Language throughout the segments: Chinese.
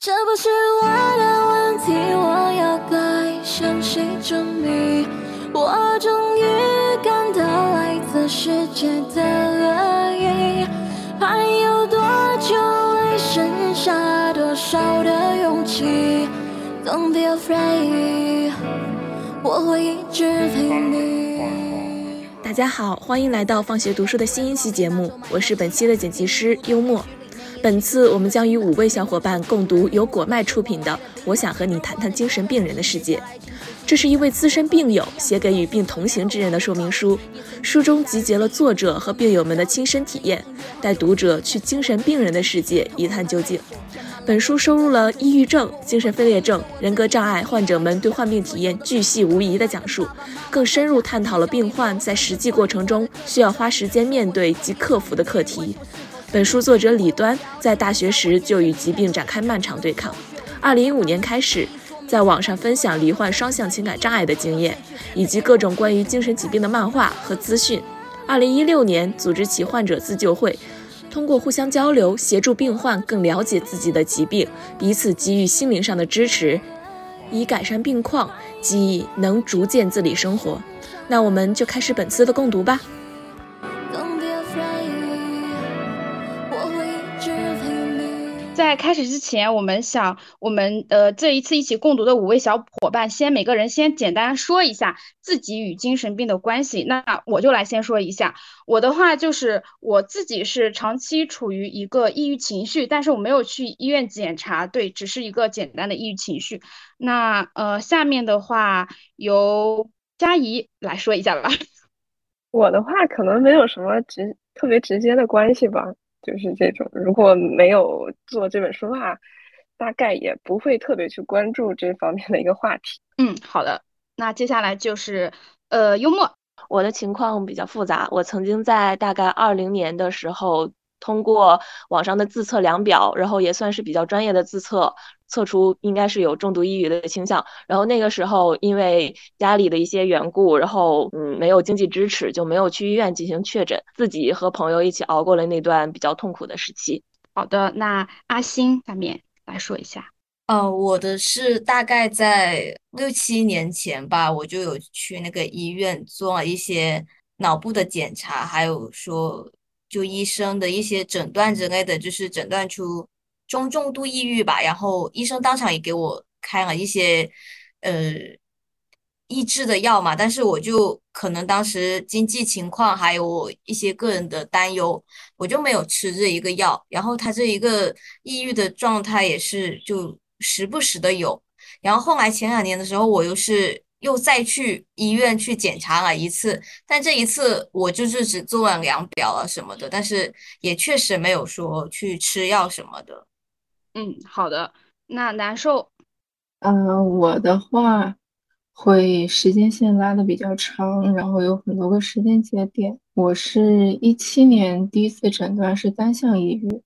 这不是我的问题，我要该向谁证明？我终于感到来自世界的恶意，还有多久会剩下多少的勇气？Don't be afraid，我会一直陪你。大家好，欢迎来到放学读书的新一期节目，我是本期的剪辑师幽默。本次我们将与五位小伙伴共读由果麦出品的《我想和你谈谈精神病人的世界》。这是一位资深病友写给与病同行之人的说明书，书中集结了作者和病友们的亲身体验，带读者去精神病人的世界一探究竟。本书收录了抑郁症、精神分裂症、人格障碍患者们对患病体验巨细无遗的讲述，更深入探讨了病患在实际过程中需要花时间面对及克服的课题。本书作者李端在大学时就与疾病展开漫长对抗。二零一五年开始，在网上分享罹患双向情感障碍的经验，以及各种关于精神疾病的漫画和资讯。二零一六年，组织起患者自救会，通过互相交流，协助病患更了解自己的疾病，彼此给予心灵上的支持，以改善病况，即能逐渐自理生活。那我们就开始本次的共读吧。在开始之前，我们想，我们呃这一次一起共读的五位小伙伴，先每个人先简单说一下自己与精神病的关系。那我就来先说一下，我的话就是我自己是长期处于一个抑郁情绪，但是我没有去医院检查，对，只是一个简单的抑郁情绪。那呃下面的话由佳怡来说一下吧。我的话可能没有什么直特别直接的关系吧。就是这种，如果没有做这本书的话，大概也不会特别去关注这方面的一个话题。嗯，好的，那接下来就是呃幽默。我的情况比较复杂，我曾经在大概二零年的时候。通过网上的自测量表，然后也算是比较专业的自测，测出应该是有重度抑郁的倾向。然后那个时候因为家里的一些缘故，然后嗯没有经济支持，就没有去医院进行确诊，自己和朋友一起熬过了那段比较痛苦的时期。好的，那阿星下面来说一下。呃，我的是大概在六七年前吧，我就有去那个医院做了一些脑部的检查，还有说。就医生的一些诊断之类的，就是诊断出中重度抑郁吧。然后医生当场也给我开了一些呃抑制的药嘛。但是我就可能当时经济情况还有我一些个人的担忧，我就没有吃这一个药。然后他这一个抑郁的状态也是就时不时的有。然后后来前两年的时候，我又是。又再去医院去检查了一次，但这一次我就是只做了量表啊什么的，但是也确实没有说去吃药什么的。嗯，好的。那难受？嗯，我的话会时间线拉的比较长，然后有很多个时间节点。我是一七年第一次诊断是单向抑郁，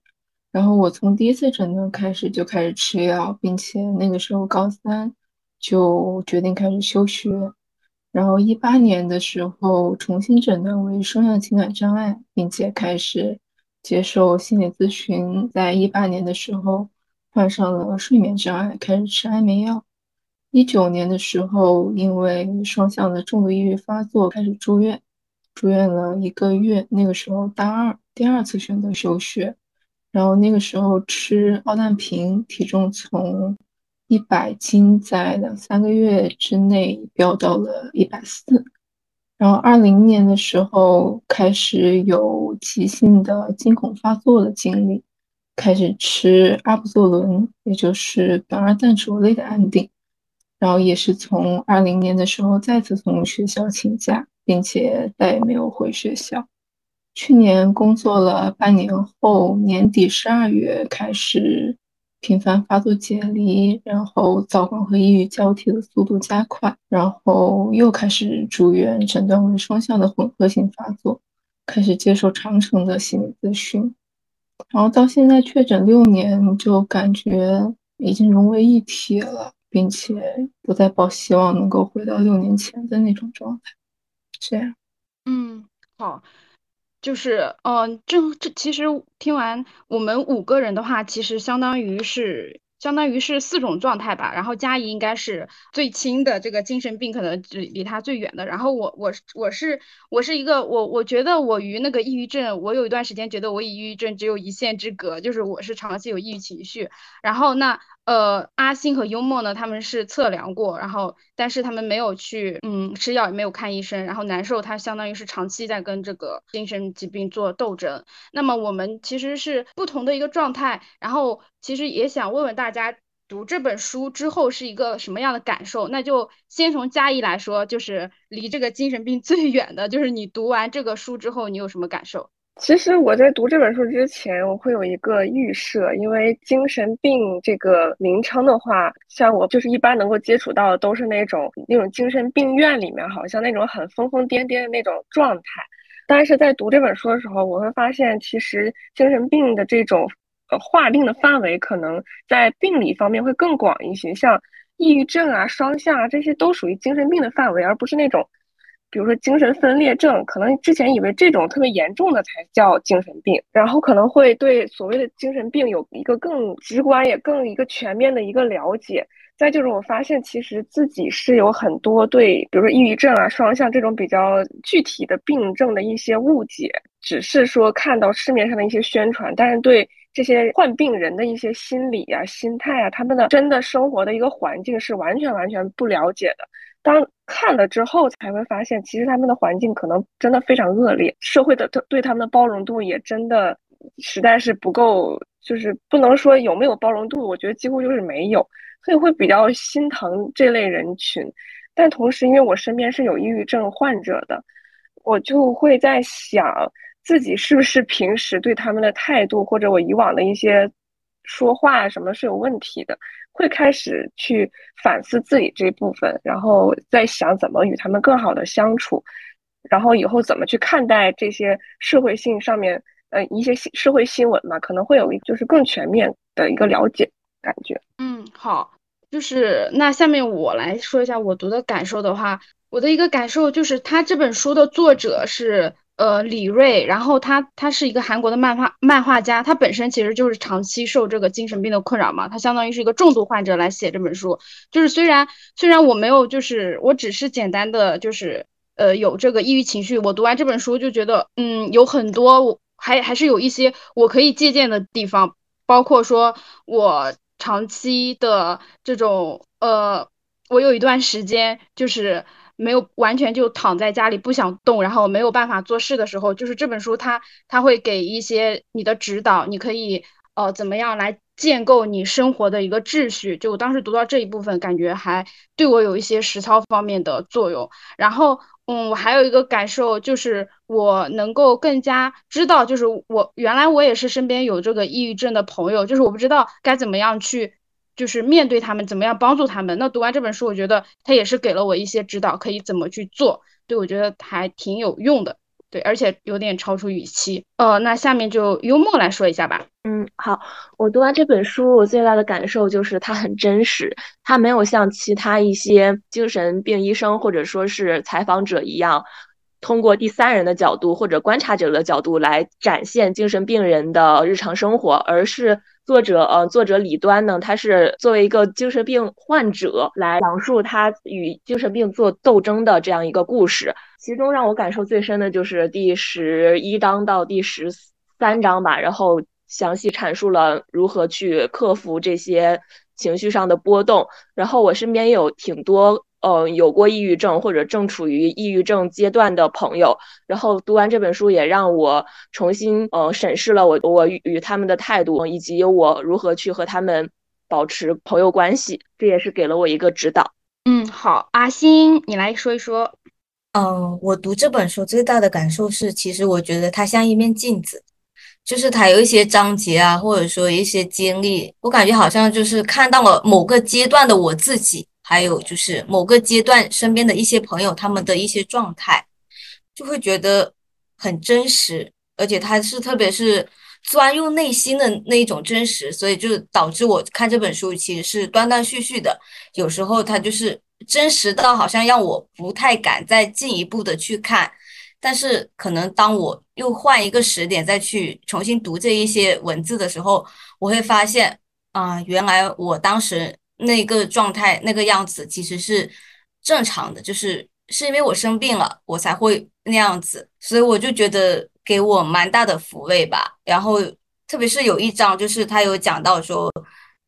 然后我从第一次诊断开始就开始吃药，并且那个时候高三。就决定开始休学，然后一八年的时候重新诊断为双向情感障碍，并且开始接受心理咨询。在一八年的时候患上了睡眠障碍，开始吃安眠药。一九年的时候因为双向的重度抑郁发作开始住院，住院了一个月。那个时候大二，第二次选择休学，然后那个时候吃奥氮平，体重从。一百斤在两三个月之内飙到了一百四，然后二零年的时候开始有急性的惊恐发作的经历，开始吃阿普唑仑，也就是苯二氮卓类的安定，然后也是从二零年的时候再次从学校请假，并且再也没有回学校。去年工作了半年后，年底十二月开始。频繁发作解离，然后躁狂和抑郁交替的速度加快，然后又开始住院，诊断为双向的混合型发作，开始接受长程的心理咨询，然后到现在确诊六年，就感觉已经融为一体了，并且不再抱希望能够回到六年前的那种状态。这样，嗯，好。就是，嗯，这这其实听完我们五个人的话，其实相当于是相当于是四种状态吧。然后佳怡应该是最轻的这个精神病，可能离离他最远的。然后我我我是我是一个我我觉得我与那个抑郁症，我有一段时间觉得我与抑郁症只有一线之隔，就是我是长期有抑郁情绪。然后那。呃，阿星和幽默呢，他们是测量过，然后但是他们没有去，嗯，吃药也没有看医生，然后难受，他相当于是长期在跟这个精神疾病做斗争。那么我们其实是不同的一个状态，然后其实也想问问大家，读这本书之后是一个什么样的感受？那就先从嘉义来说，就是离这个精神病最远的，就是你读完这个书之后，你有什么感受？其实我在读这本书之前，我会有一个预设，因为精神病这个名称的话，像我就是一般能够接触到的都是那种那种精神病院里面，好像那种很疯疯癫癫的那种状态。但是在读这本书的时候，我会发现，其实精神病的这种呃划定的范围，可能在病理方面会更广一些，像抑郁症啊、双向啊，这些都属于精神病的范围，而不是那种。比如说精神分裂症，可能之前以为这种特别严重的才叫精神病，然后可能会对所谓的精神病有一个更直观也更一个全面的一个了解。再就是我发现，其实自己是有很多对，比如说抑郁症啊、双向这种比较具体的病症的一些误解，只是说看到市面上的一些宣传，但是对这些患病人的一些心理啊、心态啊，他们的真的生活的一个环境是完全完全不了解的。当看了之后，才会发现，其实他们的环境可能真的非常恶劣，社会的对他们的包容度也真的实在是不够，就是不能说有没有包容度，我觉得几乎就是没有，所以会比较心疼这类人群。但同时，因为我身边是有抑郁症患者的，我就会在想，自己是不是平时对他们的态度，或者我以往的一些说话什么是有问题的。会开始去反思自己这部分，然后再想怎么与他们更好的相处，然后以后怎么去看待这些社会性上面呃一些社会新闻嘛，可能会有一就是更全面的一个了解感觉。嗯，好，就是那下面我来说一下我读的感受的话，我的一个感受就是他这本书的作者是。呃，李瑞，然后他他是一个韩国的漫画漫画家，他本身其实就是长期受这个精神病的困扰嘛，他相当于是一个重度患者来写这本书。就是虽然虽然我没有，就是我只是简单的就是呃有这个抑郁情绪，我读完这本书就觉得，嗯，有很多还还是有一些我可以借鉴的地方，包括说我长期的这种呃，我有一段时间就是。没有完全就躺在家里不想动，然后没有办法做事的时候，就是这本书它它会给一些你的指导，你可以呃怎么样来建构你生活的一个秩序。就我当时读到这一部分，感觉还对我有一些实操方面的作用。然后嗯，我还有一个感受就是我能够更加知道，就是我原来我也是身边有这个抑郁症的朋友，就是我不知道该怎么样去。就是面对他们，怎么样帮助他们？那读完这本书，我觉得他也是给了我一些指导，可以怎么去做。对我觉得还挺有用的，对，而且有点超出预期。呃，那下面就幽默来说一下吧。嗯，好，我读完这本书，我最大的感受就是它很真实，它没有像其他一些精神病医生或者说是采访者一样，通过第三人的角度或者观察者的角度来展现精神病人的日常生活，而是。作者呃，作者李端呢，他是作为一个精神病患者来讲述他与精神病做斗争的这样一个故事。其中让我感受最深的就是第十一章到第十三章吧，然后详细阐述了如何去克服这些情绪上的波动。然后我身边有挺多。嗯，有过抑郁症或者正处于抑郁症阶段的朋友，然后读完这本书也让我重新呃审视了我我与他们的态度，以及我如何去和他们保持朋友关系，这也是给了我一个指导。嗯，好，阿星，你来说一说。嗯，我读这本书最大的感受是，其实我觉得它像一面镜子，就是它有一些章节啊，或者说一些经历，我感觉好像就是看到了某个阶段的我自己。还有就是某个阶段身边的一些朋友，他们的一些状态，就会觉得很真实，而且他是特别是钻入内心的那一种真实，所以就导致我看这本书其实是断断续续的，有时候他就是真实到好像让我不太敢再进一步的去看，但是可能当我又换一个时点再去重新读这一些文字的时候，我会发现。啊，原来我当时那个状态那个样子其实是正常的，就是是因为我生病了，我才会那样子，所以我就觉得给我蛮大的抚慰吧。然后特别是有一章，就是他有讲到说，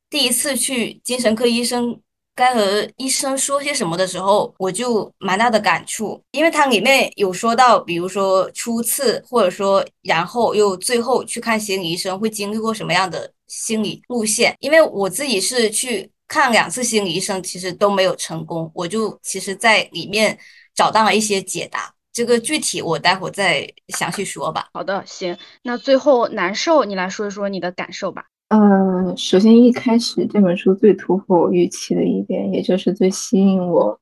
第一次去精神科医生。该和医生说些什么的时候，我就蛮大的感触，因为它里面有说到，比如说初次，或者说然后又最后去看心理医生会经历过什么样的心理路线。因为我自己是去看两次心理医生，其实都没有成功，我就其实在里面找到了一些解答。这个具体我待会再详细说吧。好的，行，那最后难受，你来说一说你的感受吧。嗯，首先一开始这本书最突破我预期的一点，也就是最吸引我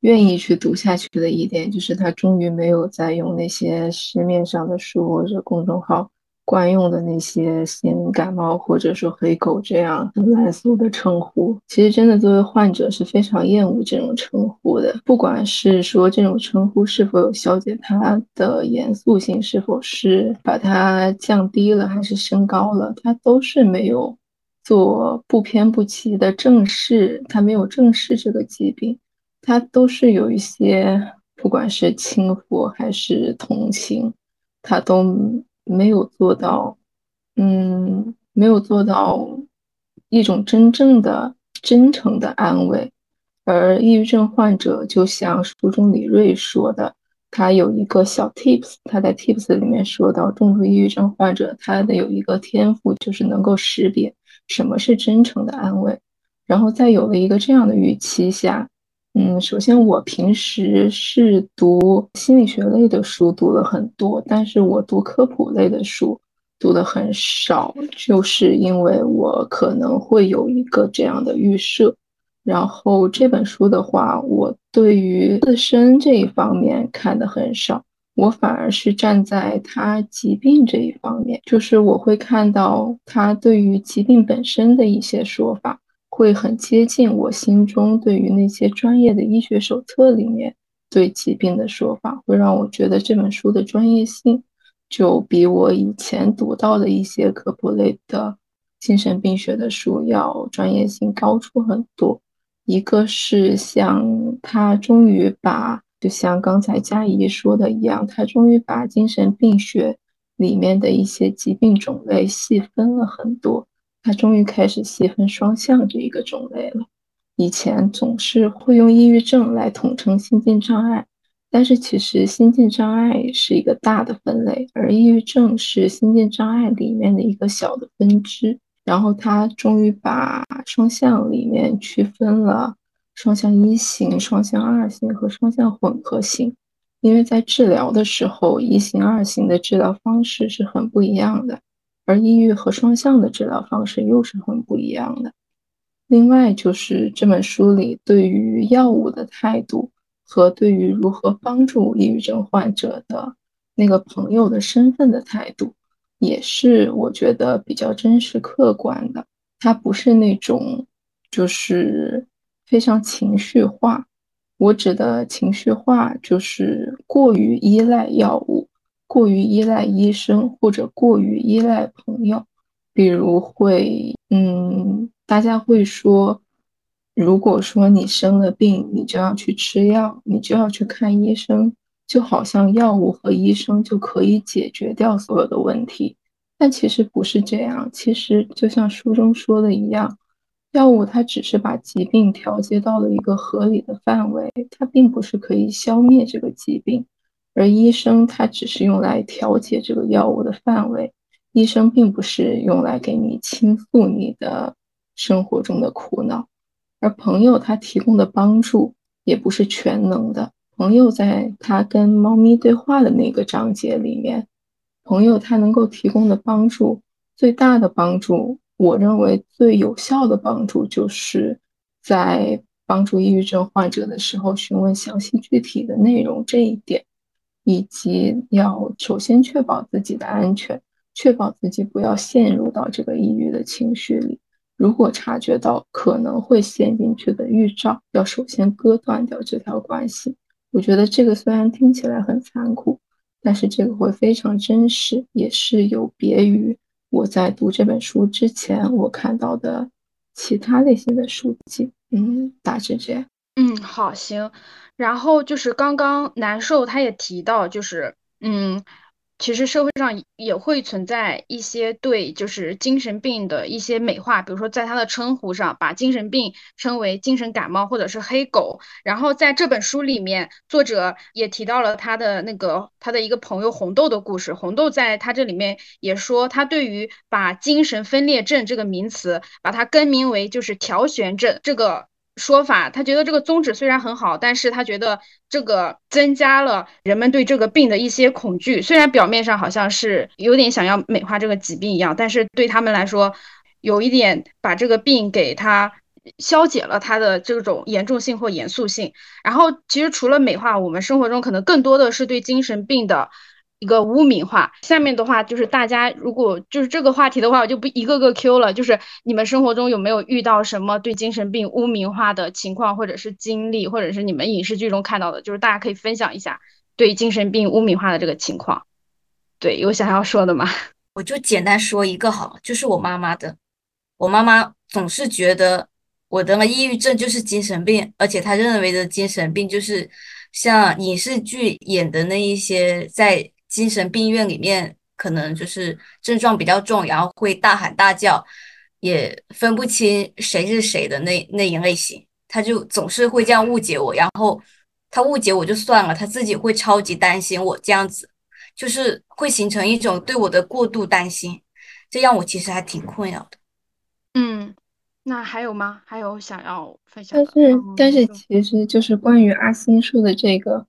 愿意去读下去的一点，就是他终于没有再用那些市面上的书或者公众号。惯用的那些心灵感冒或者说黑狗这样很烂俗的称呼，其实真的作为患者是非常厌恶这种称呼的。不管是说这种称呼是否有消解它的严肃性，是否是把它降低了还是升高了，它都是没有做不偏不倚的正视，它没有正视这个疾病，它都是有一些不管是轻浮还是同情，它都。没有做到，嗯，没有做到一种真正的、真诚的安慰。而抑郁症患者，就像书中李瑞说的，他有一个小 tips，他在 tips 里面说到，重度抑郁症患者他的有一个天赋，就是能够识别什么是真诚的安慰。然后在有了一个这样的预期下。嗯，首先我平时是读心理学类的书，读了很多，但是我读科普类的书读的很少，就是因为我可能会有一个这样的预设。然后这本书的话，我对于自身这一方面看的很少，我反而是站在他疾病这一方面，就是我会看到他对于疾病本身的一些说法。会很接近我心中对于那些专业的医学手册里面对疾病的说法，会让我觉得这本书的专业性就比我以前读到的一些科普类的精神病学的书要专业性高出很多。一个是像他终于把，就像刚才佳怡说的一样，他终于把精神病学里面的一些疾病种类细分了很多。他终于开始细分双向这一个种类了。以前总是会用抑郁症来统称心境障碍，但是其实心境障碍是一个大的分类，而抑郁症是心境障碍里面的一个小的分支。然后他终于把双向里面区分了双向一型、双向二型和双向混合型，因为在治疗的时候，一型、二型的治疗方式是很不一样的。而抑郁和双向的治疗方式又是很不一样的。另外，就是这本书里对于药物的态度和对于如何帮助抑郁症患者的那个朋友的身份的态度，也是我觉得比较真实客观的。它不是那种就是非常情绪化。我指的情绪化，就是过于依赖药物。过于依赖医生或者过于依赖朋友，比如会，嗯，大家会说，如果说你生了病，你就要去吃药，你就要去看医生，就好像药物和医生就可以解决掉所有的问题。但其实不是这样，其实就像书中说的一样，药物它只是把疾病调节到了一个合理的范围，它并不是可以消灭这个疾病。而医生他只是用来调节这个药物的范围，医生并不是用来给你倾诉你的生活中的苦恼，而朋友他提供的帮助也不是全能的。朋友在他跟猫咪对话的那个章节里面，朋友他能够提供的帮助，最大的帮助，我认为最有效的帮助，就是在帮助抑郁症患者的时候询问详细具体的内容这一点。以及要首先确保自己的安全，确保自己不要陷入到这个抑郁的情绪里。如果察觉到可能会陷进去的预兆，要首先割断掉这条关系。我觉得这个虽然听起来很残酷，但是这个会非常真实，也是有别于我在读这本书之前我看到的其他类型的书籍。嗯，大致这样。嗯，好，行。然后就是刚刚难受，他也提到，就是嗯。其实社会上也会存在一些对就是精神病的一些美化，比如说在他的称呼上把精神病称为精神感冒或者是黑狗。然后在这本书里面，作者也提到了他的那个他的一个朋友红豆的故事。红豆在他这里面也说，他对于把精神分裂症这个名词把它更名为就是调旋症这个。说法，他觉得这个宗旨虽然很好，但是他觉得这个增加了人们对这个病的一些恐惧。虽然表面上好像是有点想要美化这个疾病一样，但是对他们来说，有一点把这个病给他消解了它的这种严重性或严肃性。然后，其实除了美化，我们生活中可能更多的是对精神病的。一个污名化，下面的话就是大家如果就是这个话题的话，我就不一个个 Q 了。就是你们生活中有没有遇到什么对精神病污名化的情况，或者是经历，或者是你们影视剧中看到的，就是大家可以分享一下对精神病污名化的这个情况。对，有想要说的吗？我就简单说一个好，就是我妈妈的。我妈妈总是觉得我得了抑郁症就是精神病，而且她认为的精神病就是像影视剧演的那一些在。精神病院里面可能就是症状比较重，然后会大喊大叫，也分不清谁是谁的那那一类型，他就总是会这样误解我，然后他误解我就算了，他自己会超级担心我这样子，就是会形成一种对我的过度担心，这让我其实还挺困扰的。嗯，那还有吗？还有想要分享？但是但是其实就是关于阿星说的这个。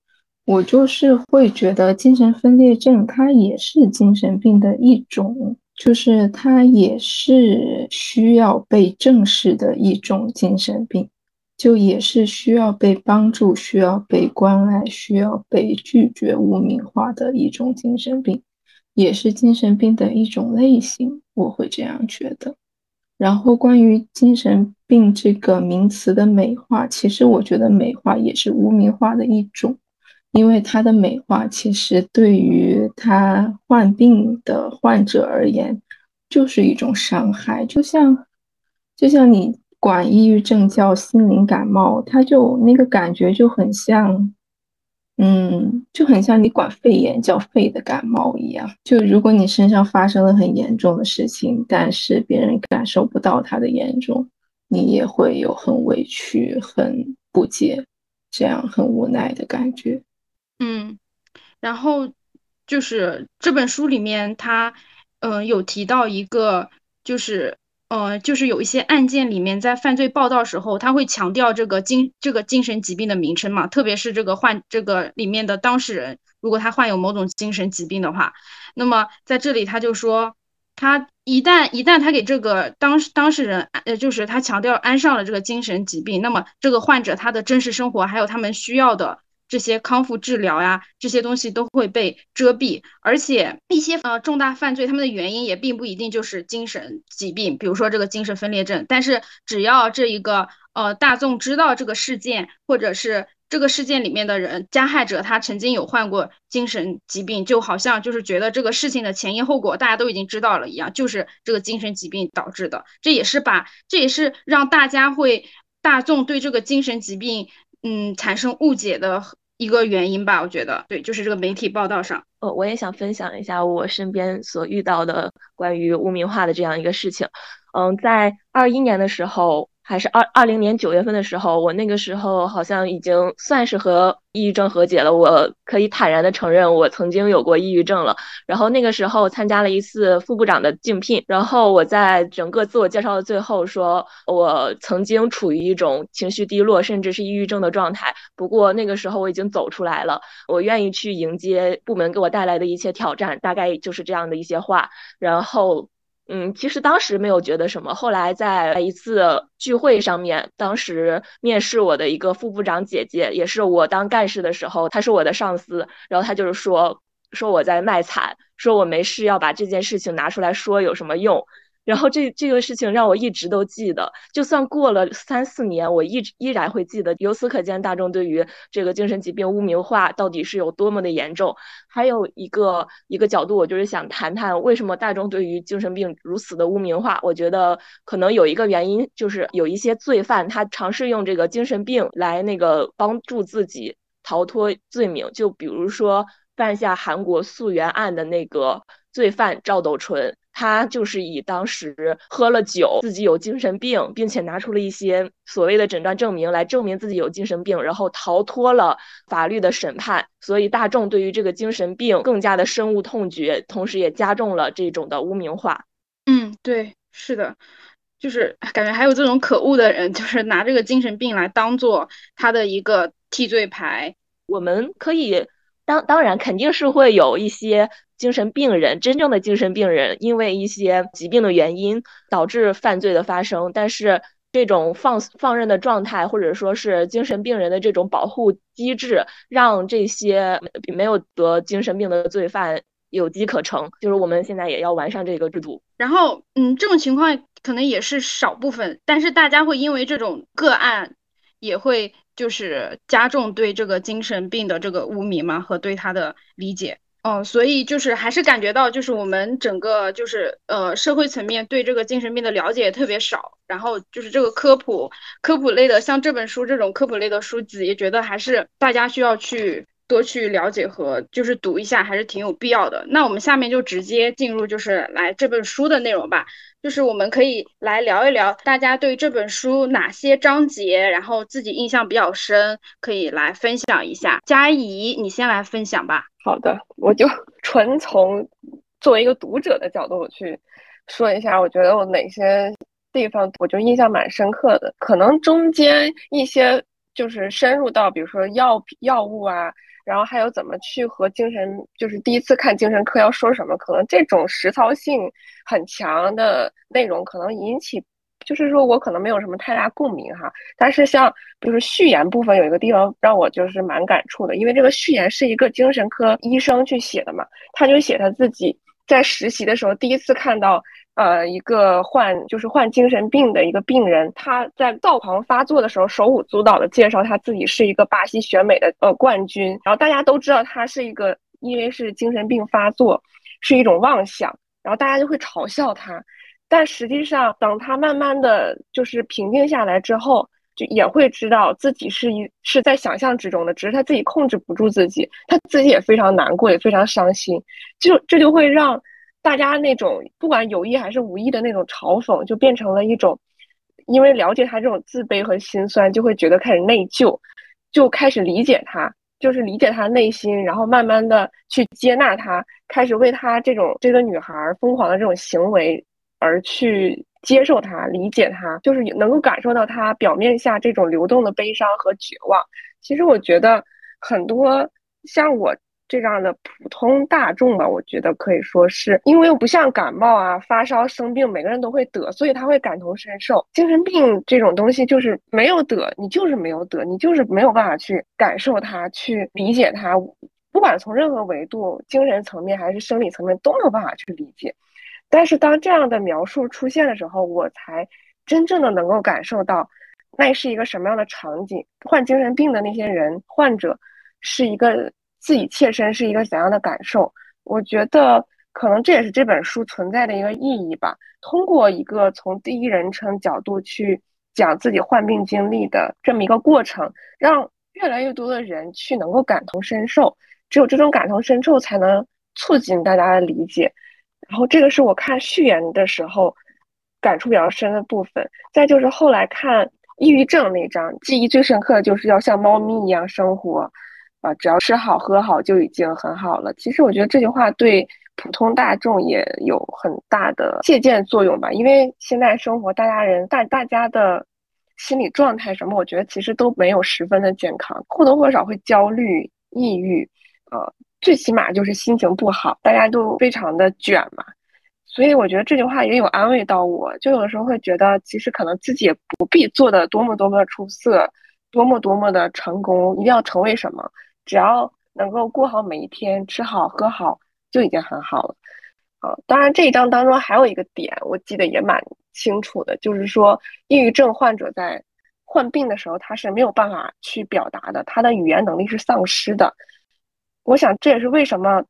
我就是会觉得精神分裂症，它也是精神病的一种，就是它也是需要被正视的一种精神病，就也是需要被帮助、需要被关爱、需要被拒绝污名化的一种精神病，也是精神病的一种类型。我会这样觉得。然后关于精神病这个名词的美化，其实我觉得美化也是污名化的一种。因为它的美化，其实对于他患病的患者而言，就是一种伤害。就像，就像你管抑郁症叫心灵感冒，它就那个感觉就很像，嗯，就很像你管肺炎叫肺的感冒一样。就如果你身上发生了很严重的事情，但是别人感受不到它的严重，你也会有很委屈、很不解，这样很无奈的感觉。嗯，然后就是这本书里面，他嗯有提到一个，就是呃就是有一些案件里面，在犯罪报道时候，他会强调这个精这个精神疾病的名称嘛，特别是这个患这个里面的当事人，如果他患有某种精神疾病的话，那么在这里他就说，他一旦一旦他给这个当当事人呃就是他强调安上了这个精神疾病，那么这个患者他的真实生活还有他们需要的。这些康复治疗呀，这些东西都会被遮蔽，而且一些呃重大犯罪，他们的原因也并不一定就是精神疾病，比如说这个精神分裂症。但是只要这一个呃大众知道这个事件，或者是这个事件里面的人加害者他曾经有患过精神疾病，就好像就是觉得这个事情的前因后果大家都已经知道了一样，就是这个精神疾病导致的。这也是把这也是让大家会大众对这个精神疾病。嗯，产生误解的一个原因吧，我觉得对，就是这个媒体报道上。呃，我也想分享一下我身边所遇到的关于污名化的这样一个事情。嗯，在二一年的时候。还是二二零年九月份的时候，我那个时候好像已经算是和抑郁症和解了。我可以坦然的承认，我曾经有过抑郁症了。然后那个时候参加了一次副部长的竞聘，然后我在整个自我介绍的最后说，我曾经处于一种情绪低落，甚至是抑郁症的状态。不过那个时候我已经走出来了，我愿意去迎接部门给我带来的一切挑战，大概就是这样的一些话。然后。嗯，其实当时没有觉得什么，后来在一次聚会上面，当时面试我的一个副部长姐姐，也是我当干事的时候，她是我的上司，然后她就是说说我在卖惨，说我没事要把这件事情拿出来说有什么用，然后这这个事情让我一直都记得，就算过了三四年，我一直依然会记得。由此可见，大众对于这个精神疾病污名化到底是有多么的严重。还有一个一个角度，我就是想谈谈为什么大众对于精神病如此的污名化。我觉得可能有一个原因，就是有一些罪犯他尝试用这个精神病来那个帮助自己逃脱罪名，就比如说犯下韩国溯源案的那个罪犯赵斗淳。他就是以当时喝了酒，自己有精神病，并且拿出了一些所谓的诊断证明来证明自己有精神病，然后逃脱了法律的审判。所以大众对于这个精神病更加的深恶痛绝，同时也加重了这种的污名化。嗯，对，是的，就是感觉还有这种可恶的人，就是拿这个精神病来当做他的一个替罪牌。我们可以当当然肯定是会有一些。精神病人，真正的精神病人，因为一些疾病的原因导致犯罪的发生。但是这种放放任的状态，或者说是精神病人的这种保护机制，让这些没有得精神病的罪犯有机可乘。就是我们现在也要完善这个制度。然后，嗯，这种情况可能也是少部分，但是大家会因为这种个案，也会就是加重对这个精神病的这个污名嘛，和对他的理解。嗯，所以就是还是感觉到，就是我们整个就是呃社会层面对这个精神病的了解特别少，然后就是这个科普科普类的，像这本书这种科普类的书籍，也觉得还是大家需要去多去了解和就是读一下，还是挺有必要的。那我们下面就直接进入就是来这本书的内容吧。就是我们可以来聊一聊，大家对这本书哪些章节，然后自己印象比较深，可以来分享一下。佳怡，你先来分享吧。好的，我就 纯从作为一个读者的角度我去说一下，我觉得我哪些地方我就印象蛮深刻的。可能中间一些就是深入到，比如说药药物啊。然后还有怎么去和精神，就是第一次看精神科要说什么，可能这种实操性很强的内容，可能引起，就是说我可能没有什么太大共鸣哈。但是像就是序言部分有一个地方让我就是蛮感触的，因为这个序言是一个精神科医生去写的嘛，他就写他自己在实习的时候第一次看到。呃，一个患就是患精神病的一个病人，他在躁狂发作的时候，手舞足蹈的介绍他自己是一个巴西选美的呃冠军，然后大家都知道他是一个，因为是精神病发作，是一种妄想，然后大家就会嘲笑他，但实际上等他慢慢的就是平静下来之后，就也会知道自己是一是在想象之中的，只是他自己控制不住自己，他自己也非常难过，也非常伤心，就这就会让。大家那种不管有意还是无意的那种嘲讽，就变成了一种，因为了解他这种自卑和心酸，就会觉得开始内疚，就开始理解他，就是理解他内心，然后慢慢的去接纳他，开始为他这种这个女孩疯狂的这种行为而去接受他、理解他，就是能够感受到他表面下这种流动的悲伤和绝望。其实我觉得很多像我。这样的普通大众吧，我觉得可以说是因为又不像感冒啊、发烧、生病，每个人都会得，所以他会感同身受。精神病这种东西就是没有得，你就是没有得，你就是没有办法去感受它、去理解它。不管从任何维度，精神层面还是生理层面，都没有办法去理解。但是当这样的描述出现的时候，我才真正的能够感受到，那是一个什么样的场景。患精神病的那些人，患者是一个。自己切身是一个怎样的感受？我觉得可能这也是这本书存在的一个意义吧。通过一个从第一人称角度去讲自己患病经历的这么一个过程，让越来越多的人去能够感同身受。只有这种感同身受，才能促进大家的理解。然后这个是我看序言的时候感触比较深的部分。再就是后来看抑郁症那章，记忆最深刻的就是要像猫咪一样生活。啊，只要吃好喝好就已经很好了。其实我觉得这句话对普通大众也有很大的借鉴作用吧。因为现在生活，大家人大大家的心理状态什么，我觉得其实都没有十分的健康，或多或少会焦虑、抑郁，呃，最起码就是心情不好，大家都非常的卷嘛。所以我觉得这句话也有安慰到我，就有的时候会觉得，其实可能自己也不必做的多么多么出色，多么多么的成功，一定要成为什么。只要能够过好每一天，吃好喝好就已经很好了。啊，当然这一章当中还有一个点，我记得也蛮清楚的，就是说抑郁症患者在患病的时候，他是没有办法去表达的，他的语言能力是丧失的。我想这也是为什么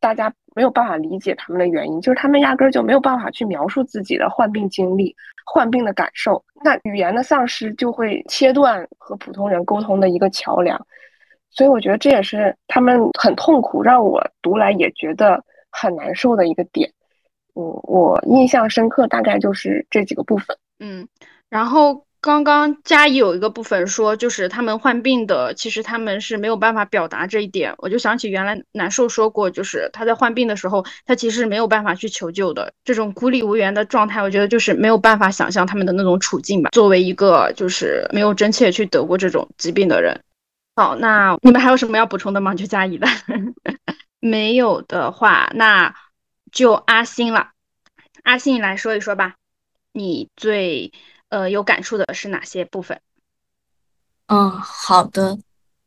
大家没有办法理解他们的原因，就是他们压根儿就没有办法去描述自己的患病经历、患病的感受。那语言的丧失就会切断和普通人沟通的一个桥梁，所以我觉得这也是他们很痛苦，让我读来也觉得。很难受的一个点，嗯，我印象深刻，大概就是这几个部分，嗯，然后刚刚嘉怡有一个部分说，就是他们患病的，其实他们是没有办法表达这一点，我就想起原来难受说过，就是他在患病的时候，他其实没有办法去求救的，这种孤立无援的状态，我觉得就是没有办法想象他们的那种处境吧。作为一个就是没有真切去得过这种疾病的人，好，那你们还有什么要补充的吗？就嘉怡的。没有的话，那就阿星了。阿星，你来说一说吧，你最呃有感触的是哪些部分？嗯，好的，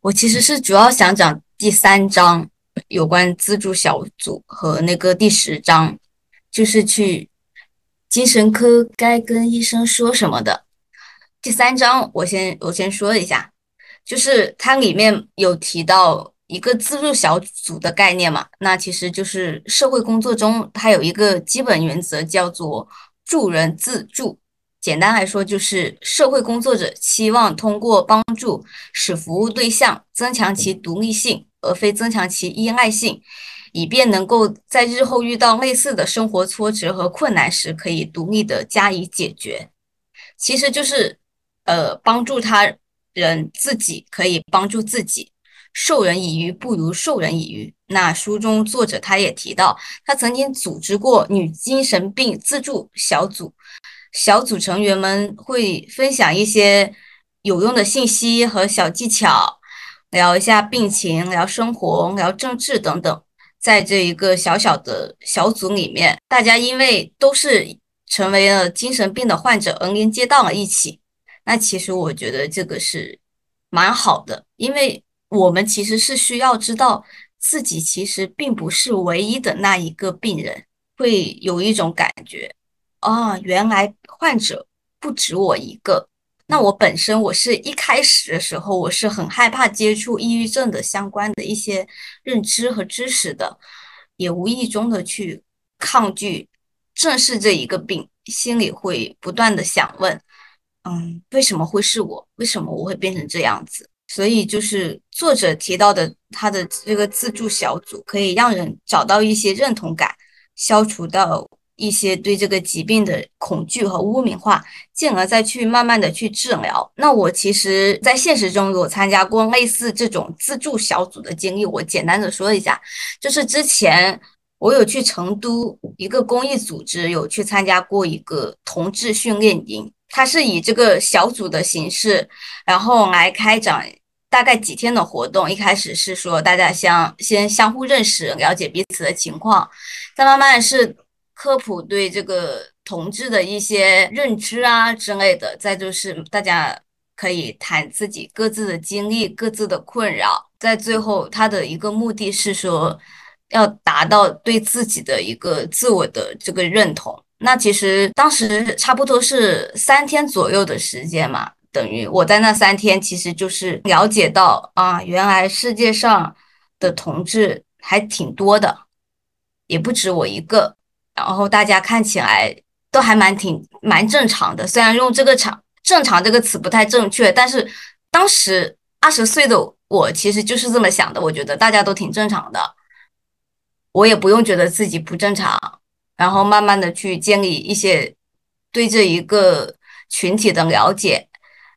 我其实是主要想讲第三章有关自助小组和那个第十章，就是去精神科该跟医生说什么的。第三章我先我先说一下，就是它里面有提到。一个自助小组的概念嘛，那其实就是社会工作中它有一个基本原则，叫做助人自助。简单来说，就是社会工作者期望通过帮助使服务对象增强其独立性，而非增强其依赖性，以便能够在日后遇到类似的生活挫折和困难时，可以独立的加以解决。其实就是，呃，帮助他人自己可以帮助自己。授人以鱼不如授人以渔。那书中作者他也提到，他曾经组织过女精神病自助小组，小组成员们会分享一些有用的信息和小技巧，聊一下病情，聊生活，聊政治等等。在这一个小小的小组里面，大家因为都是成为了精神病的患者而连接到了一起。那其实我觉得这个是蛮好的，因为。我们其实是需要知道自己其实并不是唯一的那一个病人，会有一种感觉，啊，原来患者不止我一个。那我本身我是一开始的时候我是很害怕接触抑郁症的相关的一些认知和知识的，也无意中的去抗拒正视这一个病，心里会不断的想问，嗯，为什么会是我？为什么我会变成这样子？所以就是作者提到的，他的这个自助小组可以让人找到一些认同感，消除到一些对这个疾病的恐惧和污名化，进而再去慢慢的去治疗。那我其实，在现实中有参加过类似这种自助小组的经历，我简单的说一下，就是之前我有去成都一个公益组织，有去参加过一个同志训练营，它是以这个小组的形式，然后来开展。大概几天的活动，一开始是说大家相先相互认识，了解彼此的情况，再慢慢是科普对这个同志的一些认知啊之类的，再就是大家可以谈自己各自的经历、各自的困扰，在最后他的一个目的是说要达到对自己的一个自我的这个认同。那其实当时差不多是三天左右的时间嘛。等于我在那三天，其实就是了解到啊，原来世界上的同志还挺多的，也不止我一个。然后大家看起来都还蛮挺蛮正常的，虽然用这个“常正常”这个词不太正确，但是当时二十岁的我其实就是这么想的。我觉得大家都挺正常的，我也不用觉得自己不正常，然后慢慢的去建立一些对这一个群体的了解。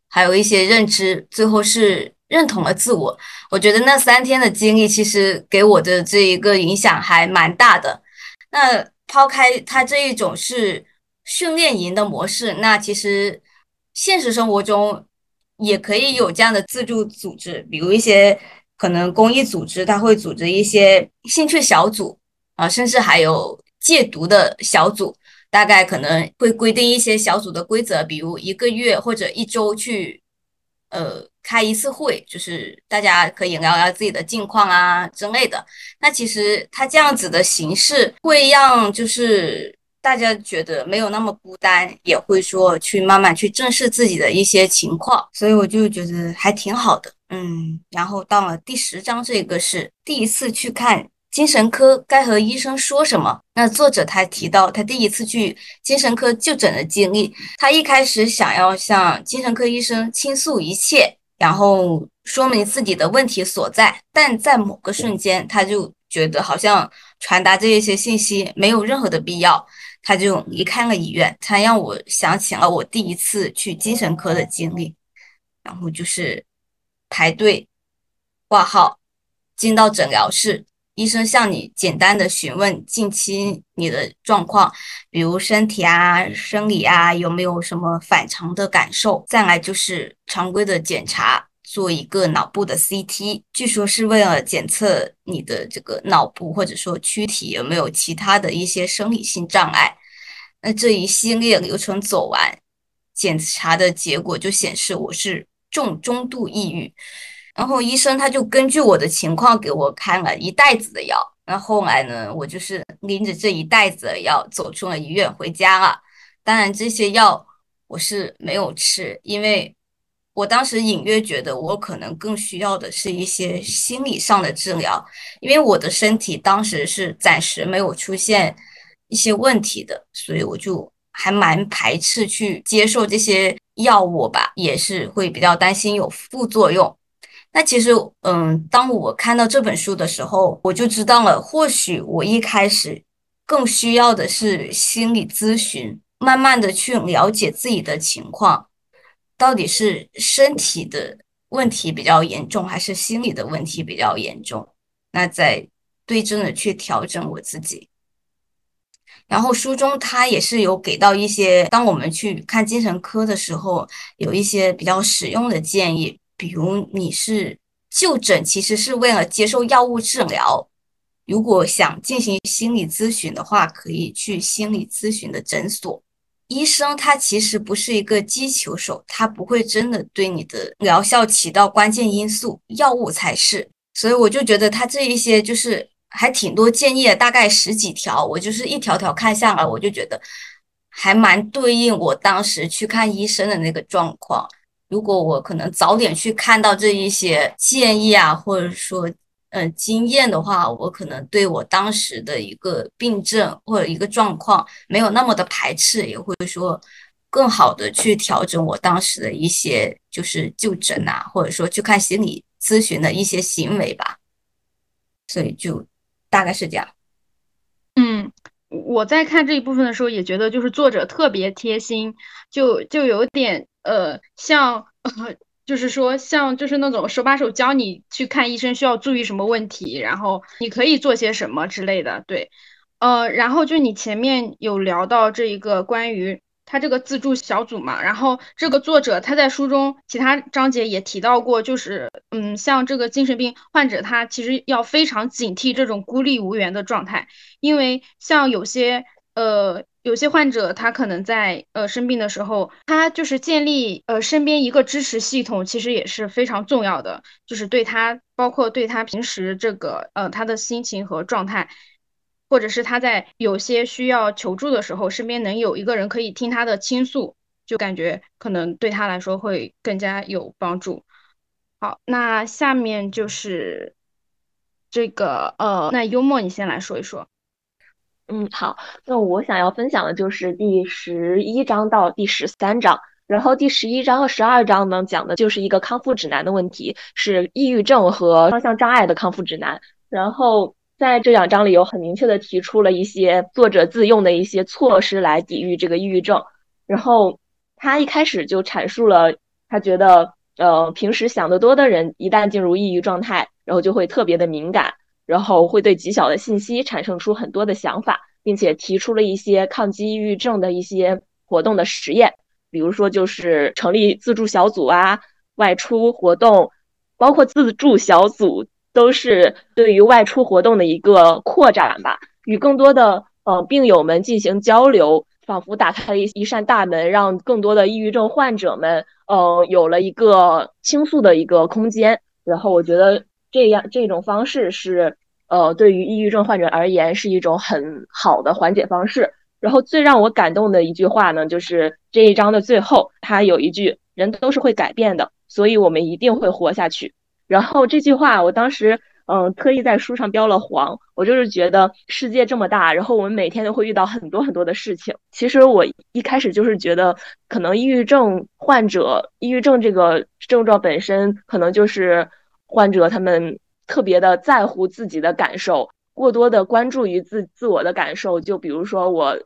还有一些认知，最后是认同了自我。我觉得那三天的经历，其实给我的这一个影响还蛮大的。那抛开它这一种是训练营的模式，那其实现实生活中也可以有这样的自助组织，比如一些可能公益组织，它会组织一些兴趣小组啊，甚至还有戒毒的小组。大概可能会规定一些小组的规则，比如一个月或者一周去，呃，开一次会，就是大家可以聊聊自己的近况啊之类的。那其实他这样子的形式会让就是大家觉得没有那么孤单，也会说去慢慢去正视自己的一些情况，所以我就觉得还挺好的。嗯，然后到了第十章，这个是第一次去看。精神科该和医生说什么？那作者他提到他第一次去精神科就诊的经历。他一开始想要向精神科医生倾诉一切，然后说明自己的问题所在，但在某个瞬间，他就觉得好像传达这一些信息没有任何的必要，他就离开了医院。他让我想起了我第一次去精神科的经历，然后就是排队挂号，进到诊疗室。医生向你简单的询问近期你的状况，比如身体啊、生理啊，有没有什么反常的感受？再来就是常规的检查，做一个脑部的 CT，据说是为了检测你的这个脑部或者说躯体有没有其他的一些生理性障碍。那这一系列流程走完，检查的结果就显示我是重中度抑郁。然后医生他就根据我的情况给我开了一袋子的药。那后来呢，我就是拎着这一袋子的药走出了医院回家了。当然这些药我是没有吃，因为我当时隐约觉得我可能更需要的是一些心理上的治疗，因为我的身体当时是暂时没有出现一些问题的，所以我就还蛮排斥去接受这些药物吧，也是会比较担心有副作用。那其实，嗯，当我看到这本书的时候，我就知道了，或许我一开始更需要的是心理咨询，慢慢的去了解自己的情况，到底是身体的问题比较严重，还是心理的问题比较严重，那再对症的去调整我自己。然后书中他也是有给到一些，当我们去看精神科的时候，有一些比较实用的建议。比如你是就诊，其实是为了接受药物治疗。如果想进行心理咨询的话，可以去心理咨询的诊所。医生他其实不是一个击球手，他不会真的对你的疗效起到关键因素，药物才是。所以我就觉得他这一些就是还挺多建议，大概十几条，我就是一条条看下来，我就觉得还蛮对应我当时去看医生的那个状况。如果我可能早点去看到这一些建议啊，或者说嗯经验的话，我可能对我当时的一个病症或者一个状况没有那么的排斥，也会说更好的去调整我当时的一些就是就诊啊，或者说去看心理咨询的一些行为吧。所以就大概是这样。嗯，我在看这一部分的时候也觉得就是作者特别贴心，就就有点。呃，像，就是说，像就是那种手把手教你去看医生需要注意什么问题，然后你可以做些什么之类的，对，呃，然后就你前面有聊到这一个关于他这个自助小组嘛，然后这个作者他在书中其他章节也提到过，就是，嗯，像这个精神病患者，他其实要非常警惕这种孤立无援的状态，因为像有些，呃。有些患者他可能在呃生病的时候，他就是建立呃身边一个支持系统，其实也是非常重要的，就是对他包括对他平时这个呃他的心情和状态，或者是他在有些需要求助的时候，身边能有一个人可以听他的倾诉，就感觉可能对他来说会更加有帮助。好，那下面就是这个呃，那幽默你先来说一说。嗯，好，那我想要分享的就是第十一章到第十三章，然后第十一章和十二章呢，讲的就是一个康复指南的问题，是抑郁症和双向障碍的康复指南。然后在这两章里，有很明确的提出了一些作者自用的一些措施来抵御这个抑郁症。然后他一开始就阐述了，他觉得，呃，平时想得多的人，一旦进入抑郁状态，然后就会特别的敏感。然后会对极小的信息产生出很多的想法，并且提出了一些抗击抑郁症的一些活动的实验，比如说就是成立自助小组啊，外出活动，包括自助小组都是对于外出活动的一个扩展吧，与更多的呃病友们进行交流，仿佛打开了一一扇大门，让更多的抑郁症患者们，嗯，有了一个倾诉的一个空间。然后我觉得这样这种方式是，呃，对于抑郁症患者而言是一种很好的缓解方式。然后最让我感动的一句话呢，就是这一章的最后，他有一句“人都是会改变的，所以我们一定会活下去”。然后这句话，我当时嗯特意在书上标了黄。我就是觉得世界这么大，然后我们每天都会遇到很多很多的事情。其实我一开始就是觉得，可能抑郁症患者，抑郁症这个症状本身，可能就是患者他们特别的在乎自己的感受，过多的关注于自自我的感受。就比如说我，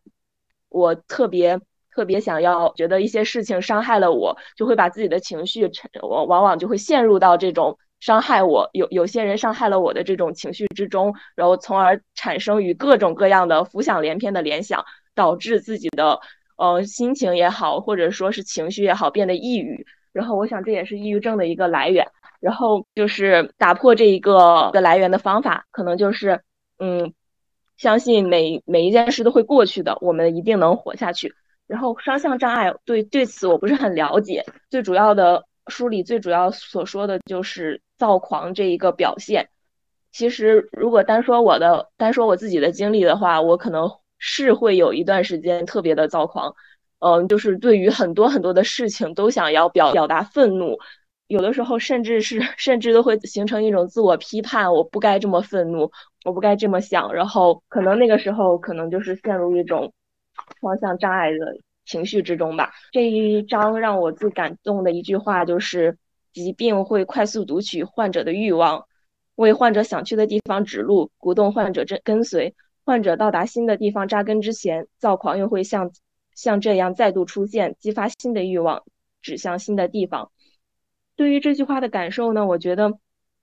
我特别特别想要觉得一些事情伤害了我，就会把自己的情绪，我往往就会陷入到这种。伤害我，有有些人伤害了我的这种情绪之中，然后从而产生与各种各样的浮想联翩的联想，导致自己的呃心情也好，或者说是情绪也好变得抑郁。然后我想这也是抑郁症的一个来源。然后就是打破这一个的来源的方法，可能就是嗯，相信每每一件事都会过去的，我们一定能活下去。然后双向障碍对对此我不是很了解，最主要的书里最主要所说的就是。躁狂这一个表现，其实如果单说我的，单说我自己的经历的话，我可能是会有一段时间特别的躁狂，嗯，就是对于很多很多的事情都想要表表达愤怒，有的时候甚至是 甚至都会形成一种自我批判，我不该这么愤怒，我不该这么想，然后可能那个时候可能就是陷入一种双向障碍的情绪之中吧。这一章让我最感动的一句话就是。疾病会快速读取患者的欲望，为患者想去的地方指路，鼓动患者跟跟随。患者到达新的地方扎根之前，躁狂又会像像这样再度出现，激发新的欲望，指向新的地方。对于这句话的感受呢？我觉得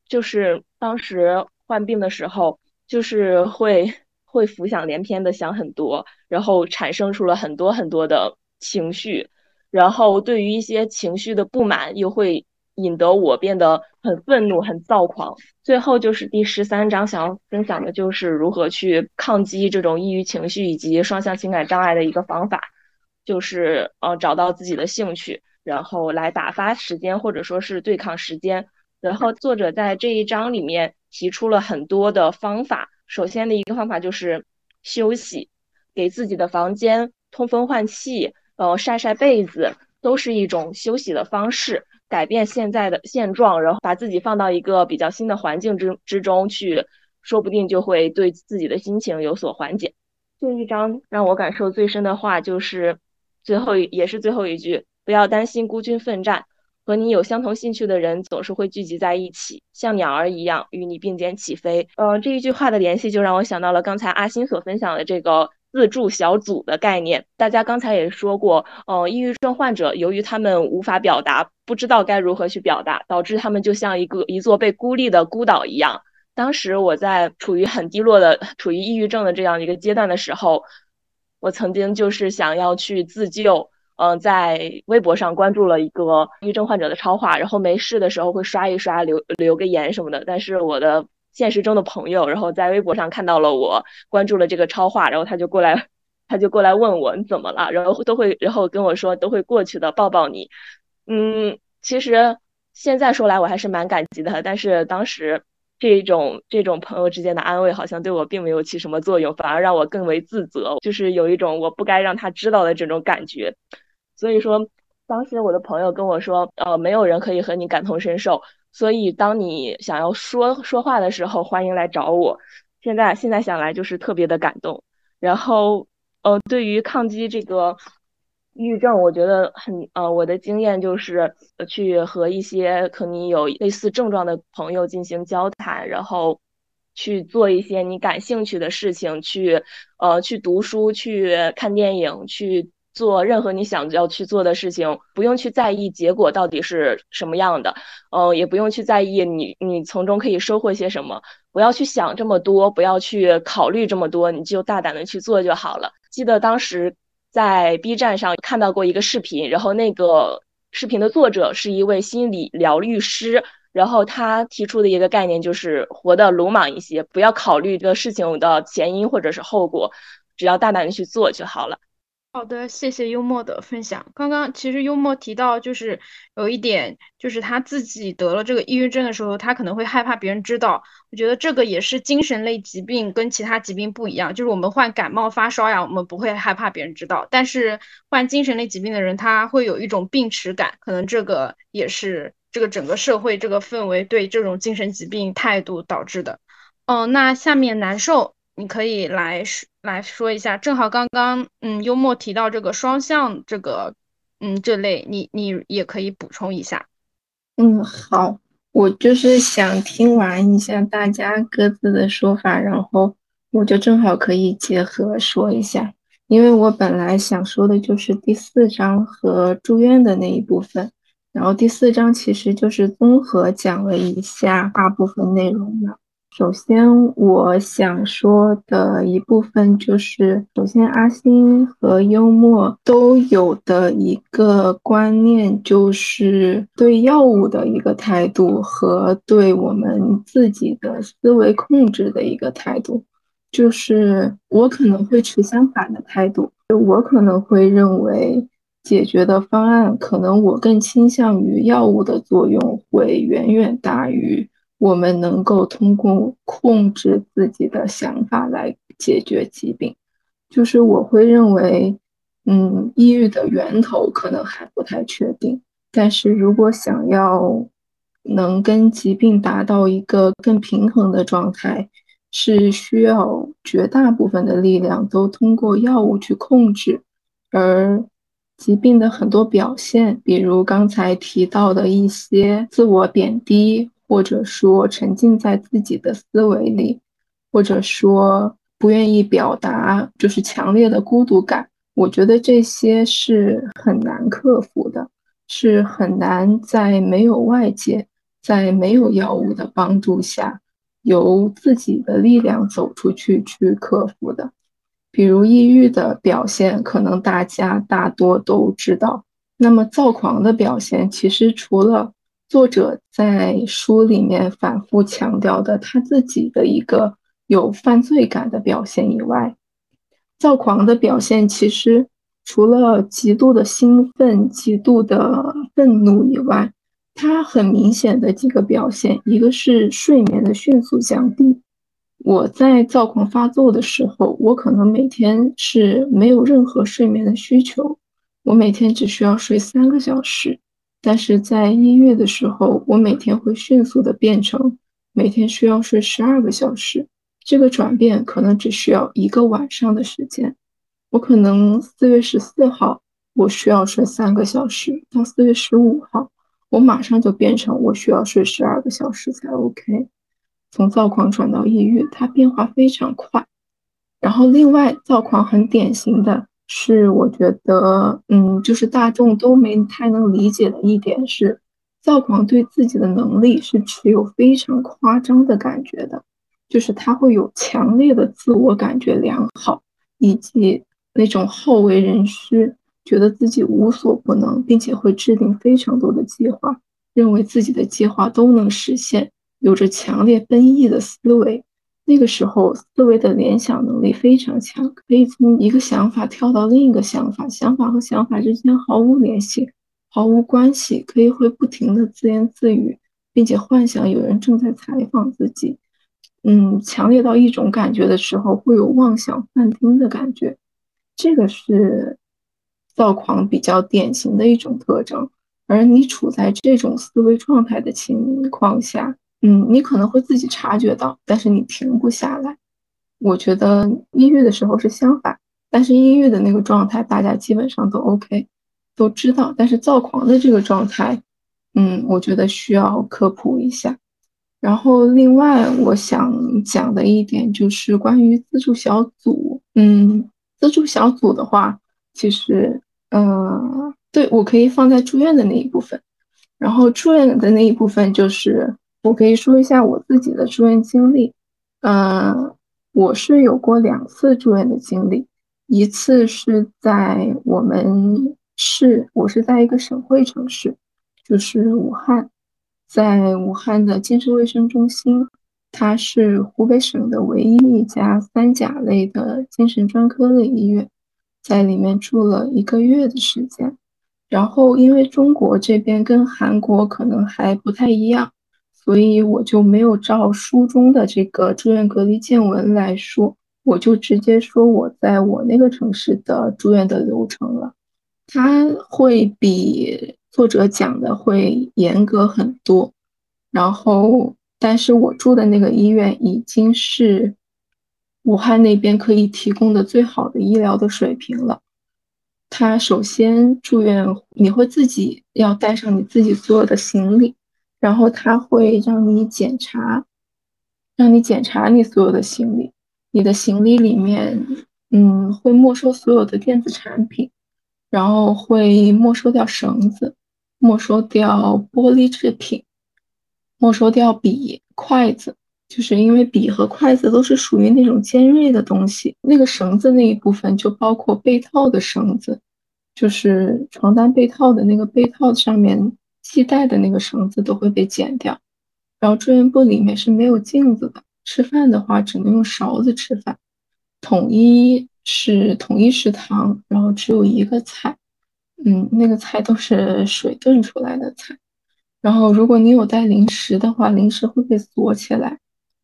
就是当时患病的时候，就是会会浮想联翩的想很多，然后产生出了很多很多的情绪，然后对于一些情绪的不满又会。引得我变得很愤怒、很躁狂。最后就是第十三章，想要分享的就是如何去抗击这种抑郁情绪以及双向情感障碍的一个方法，就是呃找到自己的兴趣，然后来打发时间或者说是对抗时间。然后作者在这一章里面提出了很多的方法。首先的一个方法就是休息，给自己的房间通风换气，呃晒晒被子，都是一种休息的方式。改变现在的现状，然后把自己放到一个比较新的环境之之中去，说不定就会对自己的心情有所缓解。这一章让我感受最深的话就是最后也是最后一句：不要担心孤军奋战，和你有相同兴趣的人总是会聚集在一起，像鸟儿一样与你并肩起飞。嗯，这一句话的联系就让我想到了刚才阿星所分享的这个。自助小组的概念，大家刚才也说过，呃，抑郁症患者由于他们无法表达，不知道该如何去表达，导致他们就像一个一座被孤立的孤岛一样。当时我在处于很低落的、处于抑郁症的这样一个阶段的时候，我曾经就是想要去自救，嗯，在微博上关注了一个抑郁症患者的超话，然后没事的时候会刷一刷，留留个言什么的。但是我的。现实中的朋友，然后在微博上看到了我关注了这个超话，然后他就过来，他就过来问我你怎么了，然后都会，然后跟我说都会过去的，抱抱你。嗯，其实现在说来我还是蛮感激的，但是当时这种这种朋友之间的安慰好像对我并没有起什么作用，反而让我更为自责，就是有一种我不该让他知道的这种感觉。所以说，当时我的朋友跟我说，呃，没有人可以和你感同身受。所以，当你想要说说话的时候，欢迎来找我。现在，现在想来就是特别的感动。然后，呃，对于抗击这个抑郁症，我觉得很，呃，我的经验就是去和一些可能有类似症状的朋友进行交谈，然后去做一些你感兴趣的事情，去，呃，去读书，去看电影，去。做任何你想要去做的事情，不用去在意结果到底是什么样的，嗯，也不用去在意你你从中可以收获些什么，不要去想这么多，不要去考虑这么多，你就大胆的去做就好了。记得当时在 B 站上看到过一个视频，然后那个视频的作者是一位心理疗愈师，然后他提出的一个概念就是活得鲁莽一些，不要考虑这个事情的前因或者是后果，只要大胆的去做就好了。好的，谢谢幽默的分享。刚刚其实幽默提到，就是有一点，就是他自己得了这个抑郁症的时候，他可能会害怕别人知道。我觉得这个也是精神类疾病跟其他疾病不一样，就是我们患感冒发烧呀，我们不会害怕别人知道，但是患精神类疾病的人，他会有一种病耻感，可能这个也是这个整个社会这个氛围对这种精神疾病态度导致的。嗯，那下面难受。你可以来说来说一下，正好刚刚嗯幽默提到这个双向这个嗯这类，你你也可以补充一下。嗯，好，我就是想听完一下大家各自的说法，然后我就正好可以结合说一下，因为我本来想说的就是第四章和住院的那一部分，然后第四章其实就是综合讲了一下大部分内容嘛。首先，我想说的一部分就是，首先阿星和幽默都有的一个观念，就是对药物的一个态度和对我们自己的思维控制的一个态度。就是我可能会持相反的态度，就我可能会认为解决的方案，可能我更倾向于药物的作用会远远大于。我们能够通过控制自己的想法来解决疾病，就是我会认为，嗯，抑郁的源头可能还不太确定，但是如果想要能跟疾病达到一个更平衡的状态，是需要绝大部分的力量都通过药物去控制，而疾病的很多表现，比如刚才提到的一些自我贬低。或者说沉浸在自己的思维里，或者说不愿意表达，就是强烈的孤独感。我觉得这些是很难克服的，是很难在没有外界、在没有药物的帮助下，由自己的力量走出去去克服的。比如抑郁的表现，可能大家大多都知道。那么躁狂的表现，其实除了作者在书里面反复强调的他自己的一个有犯罪感的表现以外，躁狂的表现其实除了极度的兴奋、极度的愤怒以外，他很明显的几个表现，一个是睡眠的迅速降低。我在躁狂发作的时候，我可能每天是没有任何睡眠的需求，我每天只需要睡三个小时。但是在抑郁的时候，我每天会迅速的变成每天需要睡十二个小时。这个转变可能只需要一个晚上的时间。我可能四月十四号我需要睡三个小时，到四月十五号，我马上就变成我需要睡十二个小时才 OK。从躁狂转到抑郁，它变化非常快。然后另外，躁狂很典型的。是，我觉得，嗯，就是大众都没太能理解的一点是，躁狂对自己的能力是持有非常夸张的感觉的，就是他会有强烈的自我感觉良好，以及那种好为人师，觉得自己无所不能，并且会制定非常多的计划，认为自己的计划都能实现，有着强烈奔逸的思维。那个时候，思维的联想能力非常强，可以从一个想法跳到另一个想法，想法和想法之间毫无联系，毫无关系，可以会不停的自言自语，并且幻想有人正在采访自己。嗯，强烈到一种感觉的时候，会有妄想幻听的感觉，这个是躁狂比较典型的一种特征。而你处在这种思维状态的情况下。嗯，你可能会自己察觉到，但是你停不下来。我觉得抑郁的时候是相反，但是抑郁的那个状态大家基本上都 OK，都知道。但是躁狂的这个状态，嗯，我觉得需要科普一下。然后另外我想讲的一点就是关于自助小组。嗯，自助小组的话，其实，嗯，对我可以放在住院的那一部分。然后住院的那一部分就是。我可以说一下我自己的住院经历，嗯，我是有过两次住院的经历，一次是在我们市，我是在一个省会城市，就是武汉，在武汉的精神卫生中心，它是湖北省的唯一一家三甲类的精神专科类医院，在里面住了一个月的时间。然后因为中国这边跟韩国可能还不太一样，所以我就没有照书中的这个住院隔离见闻来说，我就直接说我在我那个城市的住院的流程了。它会比作者讲的会严格很多。然后，但是我住的那个医院已经是武汉那边可以提供的最好的医疗的水平了。他首先住院，你会自己要带上你自己所有的行李，然后他会让你检查，让你检查你所有的行李。你的行李里面，嗯，会没收所有的电子产品，然后会没收掉绳子，没收掉玻璃制品，没收掉笔、筷子。就是因为笔和筷子都是属于那种尖锐的东西，那个绳子那一部分就包括被套的绳子，就是床单被套的那个被套上面系带的那个绳子都会被剪掉。然后住院部里面是没有镜子的，吃饭的话只能用勺子吃饭。统一是统一食堂，然后只有一个菜，嗯，那个菜都是水炖出来的菜。然后如果你有带零食的话，零食会被锁起来。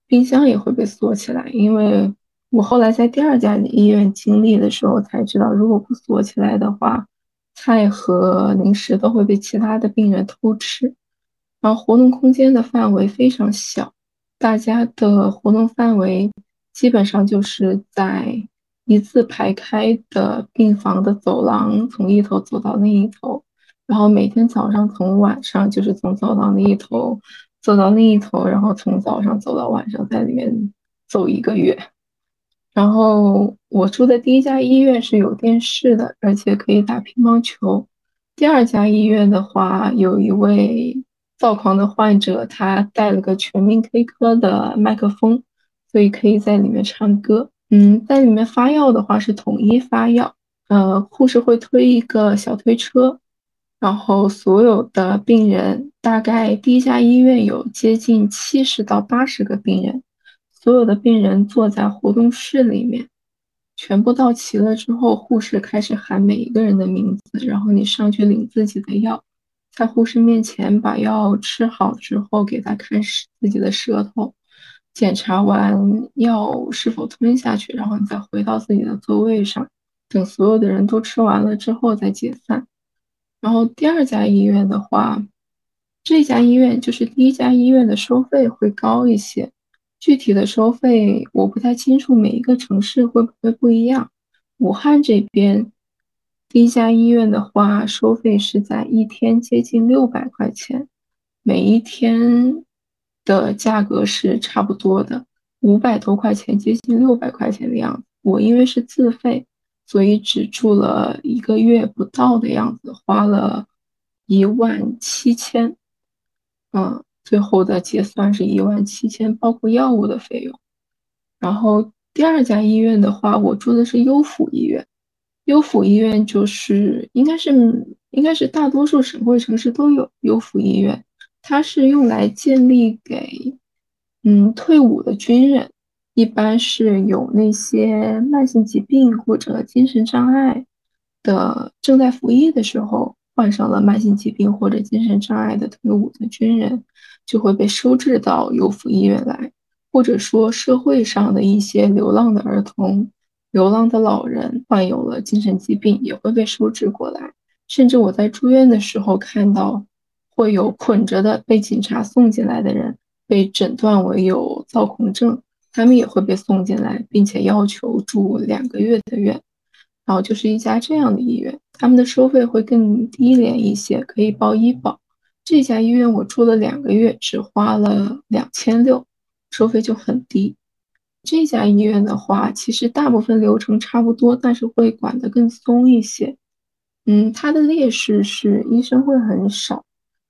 冰箱也会被锁起来，因为我后来在第二家医院经历的时候才知道，如果不锁起来的话，菜和零食都会被其他的病人偷吃。然后活动空间的范围非常小，大家的活动范围基本上就是在一字排开的病房的走廊，从一头走到另一头，然后每天早上从晚上就是从走廊的一头。走到另一头，然后从早上走到晚上，在里面走一个月。然后我住的第一家医院是有电视的，而且可以打乒乓球。第二家医院的话，有一位躁狂的患者，他带了个全民 K 歌的麦克风，所以可以在里面唱歌。嗯，在里面发药的话是统一发药，呃，护士会推一个小推车。然后所有的病人，大概第一家医院有接近七十到八十个病人，所有的病人坐在活动室里面，全部到齐了之后，护士开始喊每一个人的名字，然后你上去领自己的药，在护士面前把药吃好之后，给他看自己的舌头，检查完药是否吞下去，然后你再回到自己的座位上，等所有的人都吃完了之后再解散。然后第二家医院的话，这家医院就是第一家医院的收费会高一些，具体的收费我不太清楚，每一个城市会不会不一样？武汉这边第一家医院的话，收费是在一天接近六百块钱，每一天的价格是差不多的，五百多块钱，接近六百块钱的样子。我因为是自费。所以只住了一个月不到的样子，花了一万七千，嗯，最后的结算是一万七千，包括药物的费用。然后第二家医院的话，我住的是优抚医院，优抚医院就是应该是应该是大多数省会城市都有优抚医院，它是用来建立给嗯退伍的军人。一般是有那些慢性疾病或者精神障碍的，正在服役的时候患上了慢性疾病或者精神障碍的退伍的军人，就会被收治到优抚医院来，或者说社会上的一些流浪的儿童、流浪的老人患有了精神疾病，也会被收治过来。甚至我在住院的时候看到，会有捆着的被警察送进来的人，被诊断为有躁狂症。他们也会被送进来，并且要求住两个月的院，然后就是一家这样的医院，他们的收费会更低廉一些，可以报医保。这家医院我住了两个月，只花了两千六，收费就很低。这家医院的话，其实大部分流程差不多，但是会管得更松一些。嗯，它的劣势是医生会很少，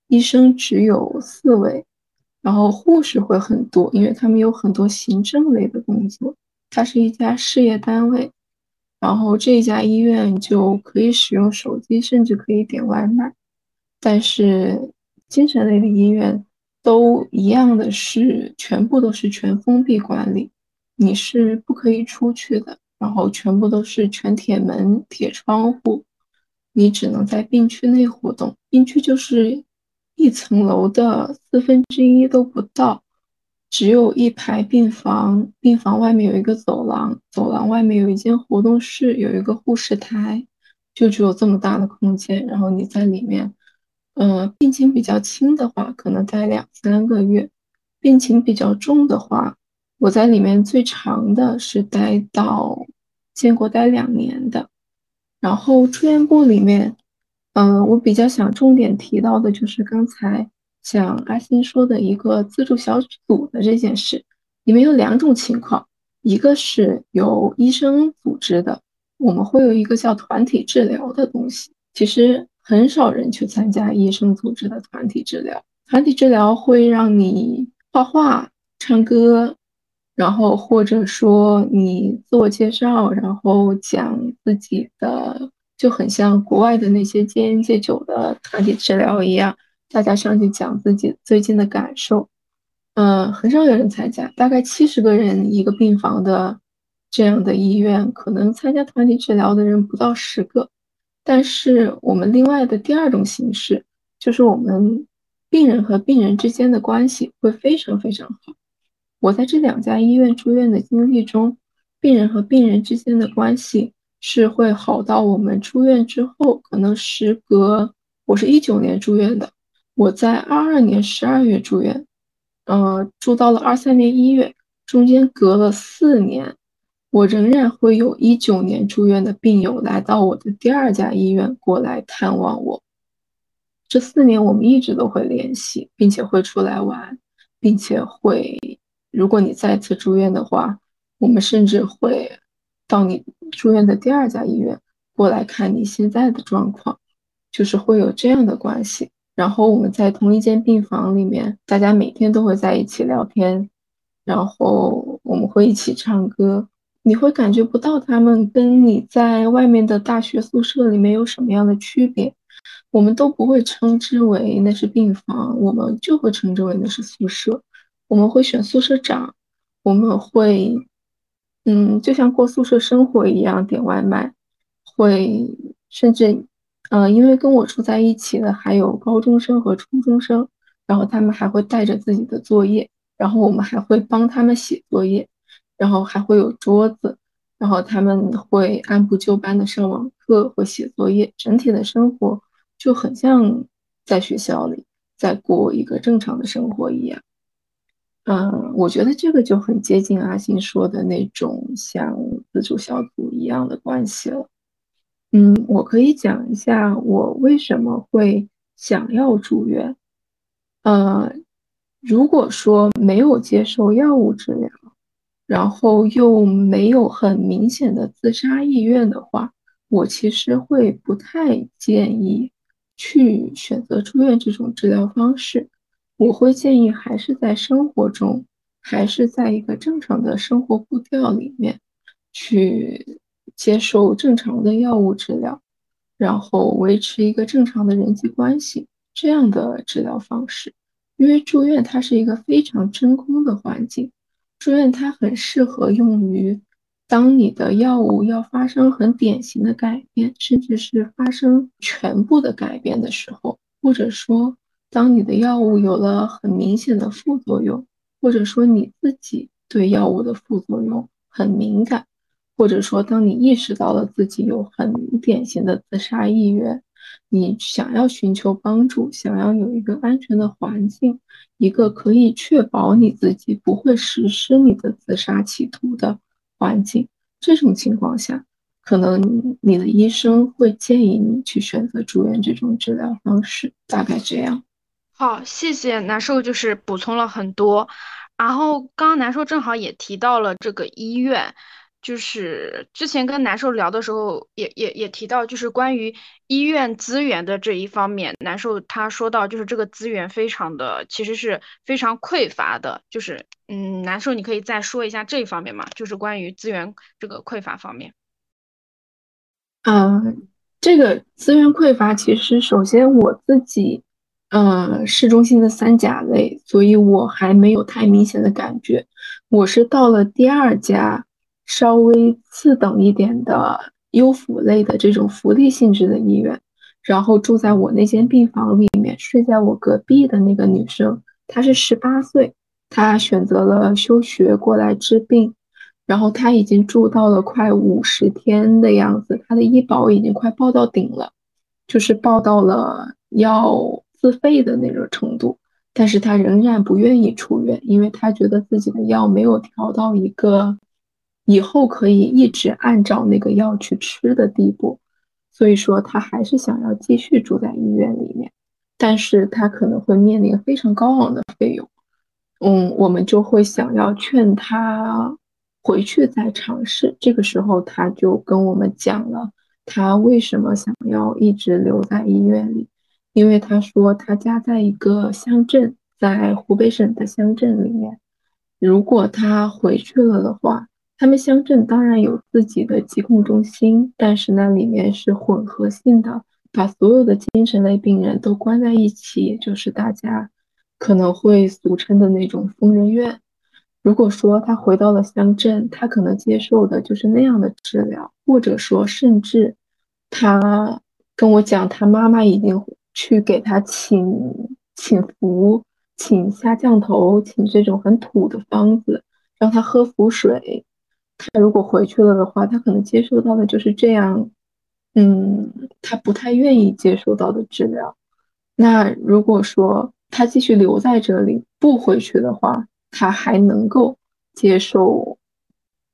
医生只有四位。然后护士会很多，因为他们有很多行政类的工作。它是一家事业单位，然后这家医院就可以使用手机，甚至可以点外卖。但是精神类的医院都一样的是，全部都是全封闭管理，你是不可以出去的。然后全部都是全铁门、铁窗户，你只能在病区内活动。病区就是一层楼的四分之一都不到，只有一排病房，病房外面有一个走廊，走廊外面有一间活动室，有一个护士台，就只有这么大的空间。然后你在里面，嗯，病情比较轻的话，可能待两三个月；病情比较重的话，我在里面最长的是待到建国待两年的，然后住院部里面，嗯，我比较想重点提到的就是刚才像阿星说的一个自助小组的这件事，里面有两种情况，一个是由医生组织的，我们会有一个叫团体治疗的东西，其实很少人去参加医生组织的团体治疗，团体治疗会让你画画、唱歌。然后或者说你自我介绍，然后讲自己的，就很像国外的那些戒烟戒酒的团体治疗一样，大家上去讲自己最近的感受。嗯，很少有人参加，大概七十个人一个病房的这样的医院，可能参加团体治疗的人不到十个。但是我们另外的第二种形式，就是我们病人和病人之间的关系会非常非常好。我在这两家医院住院的经历中，病人和病人之间的关系是会好到我们出院之后，可能时隔我是一九年住院的，我在二二年十二月住院，呃，住到了二三年一月，中间隔了四年，我仍然会有一九年住院的病友来到我的第二家医院过来探望我。这四年我们一直都会联系，并且会出来玩，并且会。如果你再次住院的话，我们甚至会到你住院的第二家医院过来看你现在的状况，就是会有这样的关系。然后我们在同一间病房里面，大家每天都会在一起聊天，然后我们会一起唱歌。你会感觉不到他们跟你在外面的大学宿舍里面有什么样的区别。我们都不会称之为那是病房，我们就会称之为那是宿舍。我们会选宿舍长，我们会，嗯，就像过宿舍生活一样点外卖，会甚至，嗯，因为跟我住在一起的还有高中生和初中生，然后他们还会带着自己的作业，然后我们还会帮他们写作业，然后还会有桌子，然后他们会按部就班的上网课或写作业，整体的生活就很像在学校里在过一个正常的生活一样。嗯，我觉得这个就很接近阿星说的那种像自助小组一样的关系了。嗯，我可以讲一下我为什么会想要住院。呃，如果说没有接受药物治疗，然后又没有很明显的自杀意愿的话，我其实会不太建议去选择住院这种治疗方式。我会建议还是在生活中，还是在一个正常的生活步调里面，去接受正常的药物治疗，然后维持一个正常的人际关系这样的治疗方式。因为住院它是一个非常真空的环境，住院它很适合用于当你的药物要发生很典型的改变，甚至是发生全部的改变的时候，或者说。当你的药物有了很明显的副作用，或者说你自己对药物的副作用很敏感，或者说当你意识到了自己有很典型的自杀意愿，你想要寻求帮助，想要有一个安全的环境，一个可以确保你自己不会实施你的自杀企图的环境，这种情况下，可能你的医生会建议你去选择住院这种治疗方式，大概这样。好，谢谢难受，就是补充了很多。然后刚刚难受正好也提到了这个医院，就是之前跟难受聊的时候，也也也提到，就是关于医院资源的这一方面，难受他说到，就是这个资源非常的，其实是非常匮乏的。就是嗯，难受，你可以再说一下这一方面吗？就是关于资源这个匮乏方面。嗯，这个资源匮乏，其实首先我自己。呃，市中心的三甲类，所以我还没有太明显的感觉。我是到了第二家稍微次等一点的优抚类的这种福利性质的医院，然后住在我那间病房里面，睡在我隔壁的那个女生，她是十八岁，她选择了休学过来治病，然后她已经住到了快五十天的样子，她的医保已经快报到顶了，就是报到了要自费的那种程度。但是她仍然不愿意出院，因为她觉得自己的药没有调到一个以后可以一直按照那个药去吃的地步，所以说他还是想要继续住在医院里面，但是他可能会面临非常高昂的费用。嗯，我们就会想要劝他回去再尝试。这个时候他就跟我们讲了他为什么想要一直留在医院里。因为他说他家在一个乡镇，在湖北省的乡镇里面，如果他回去了的话，他们乡镇当然有自己的疾控中心，但是那里面是混合性的，把所有的精神类病人都关在一起，就是大家可能会俗称的那种疯人院。如果说他回到了乡镇，他可能接受的就是那样的治疗，或者说甚至他跟我讲，他妈妈已经。去给他请请符、请下降头、请这种很土的方子，让他喝符水。他如果回去了的话，他可能接受到的就是这样，嗯，他不太愿意接受到的治疗。那如果说他继续留在这里不回去的话，他还能够接受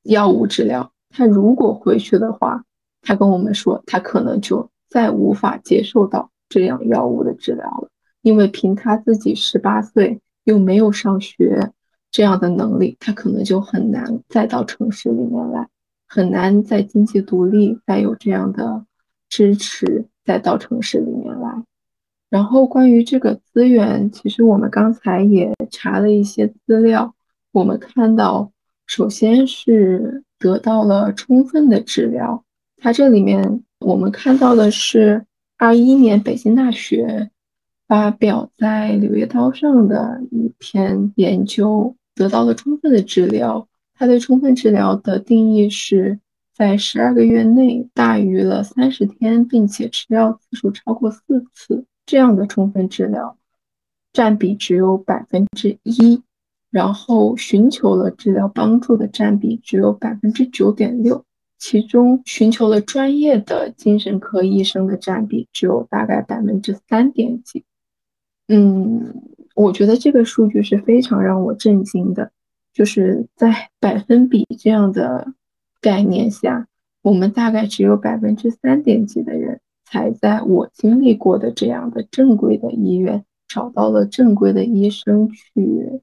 药物治疗。他如果回去的话，他跟我们说，他可能就再无法接受到。这样药物的治疗了，因为凭他自己十八岁又没有上学这样的能力，他可能就很难再到城市里面来，很难再经济独立，再有这样的支持再到城市里面来。然后关于这个资源，其实我们刚才也查了一些资料，我们看到，首先是得到了充分的治疗，它这里面我们看到的是。二一年，北京大学发表在《柳叶刀》上的一篇研究，得到了充分的治疗。它对充分治疗的定义是在十二个月内大于了三十天，并且吃药次数超过四次，这样的充分治疗占比只有百分之一。然后，寻求了治疗帮助的占比只有百分之九点六。其中寻求了专业的精神科医生的占比只有大概百分之三点几，嗯，我觉得这个数据是非常让我震惊的，就是在 百分比这样的概念下，我们大概只有百分之三点几的人才在我经历过的这样的正规的医院找到了正规的医生去，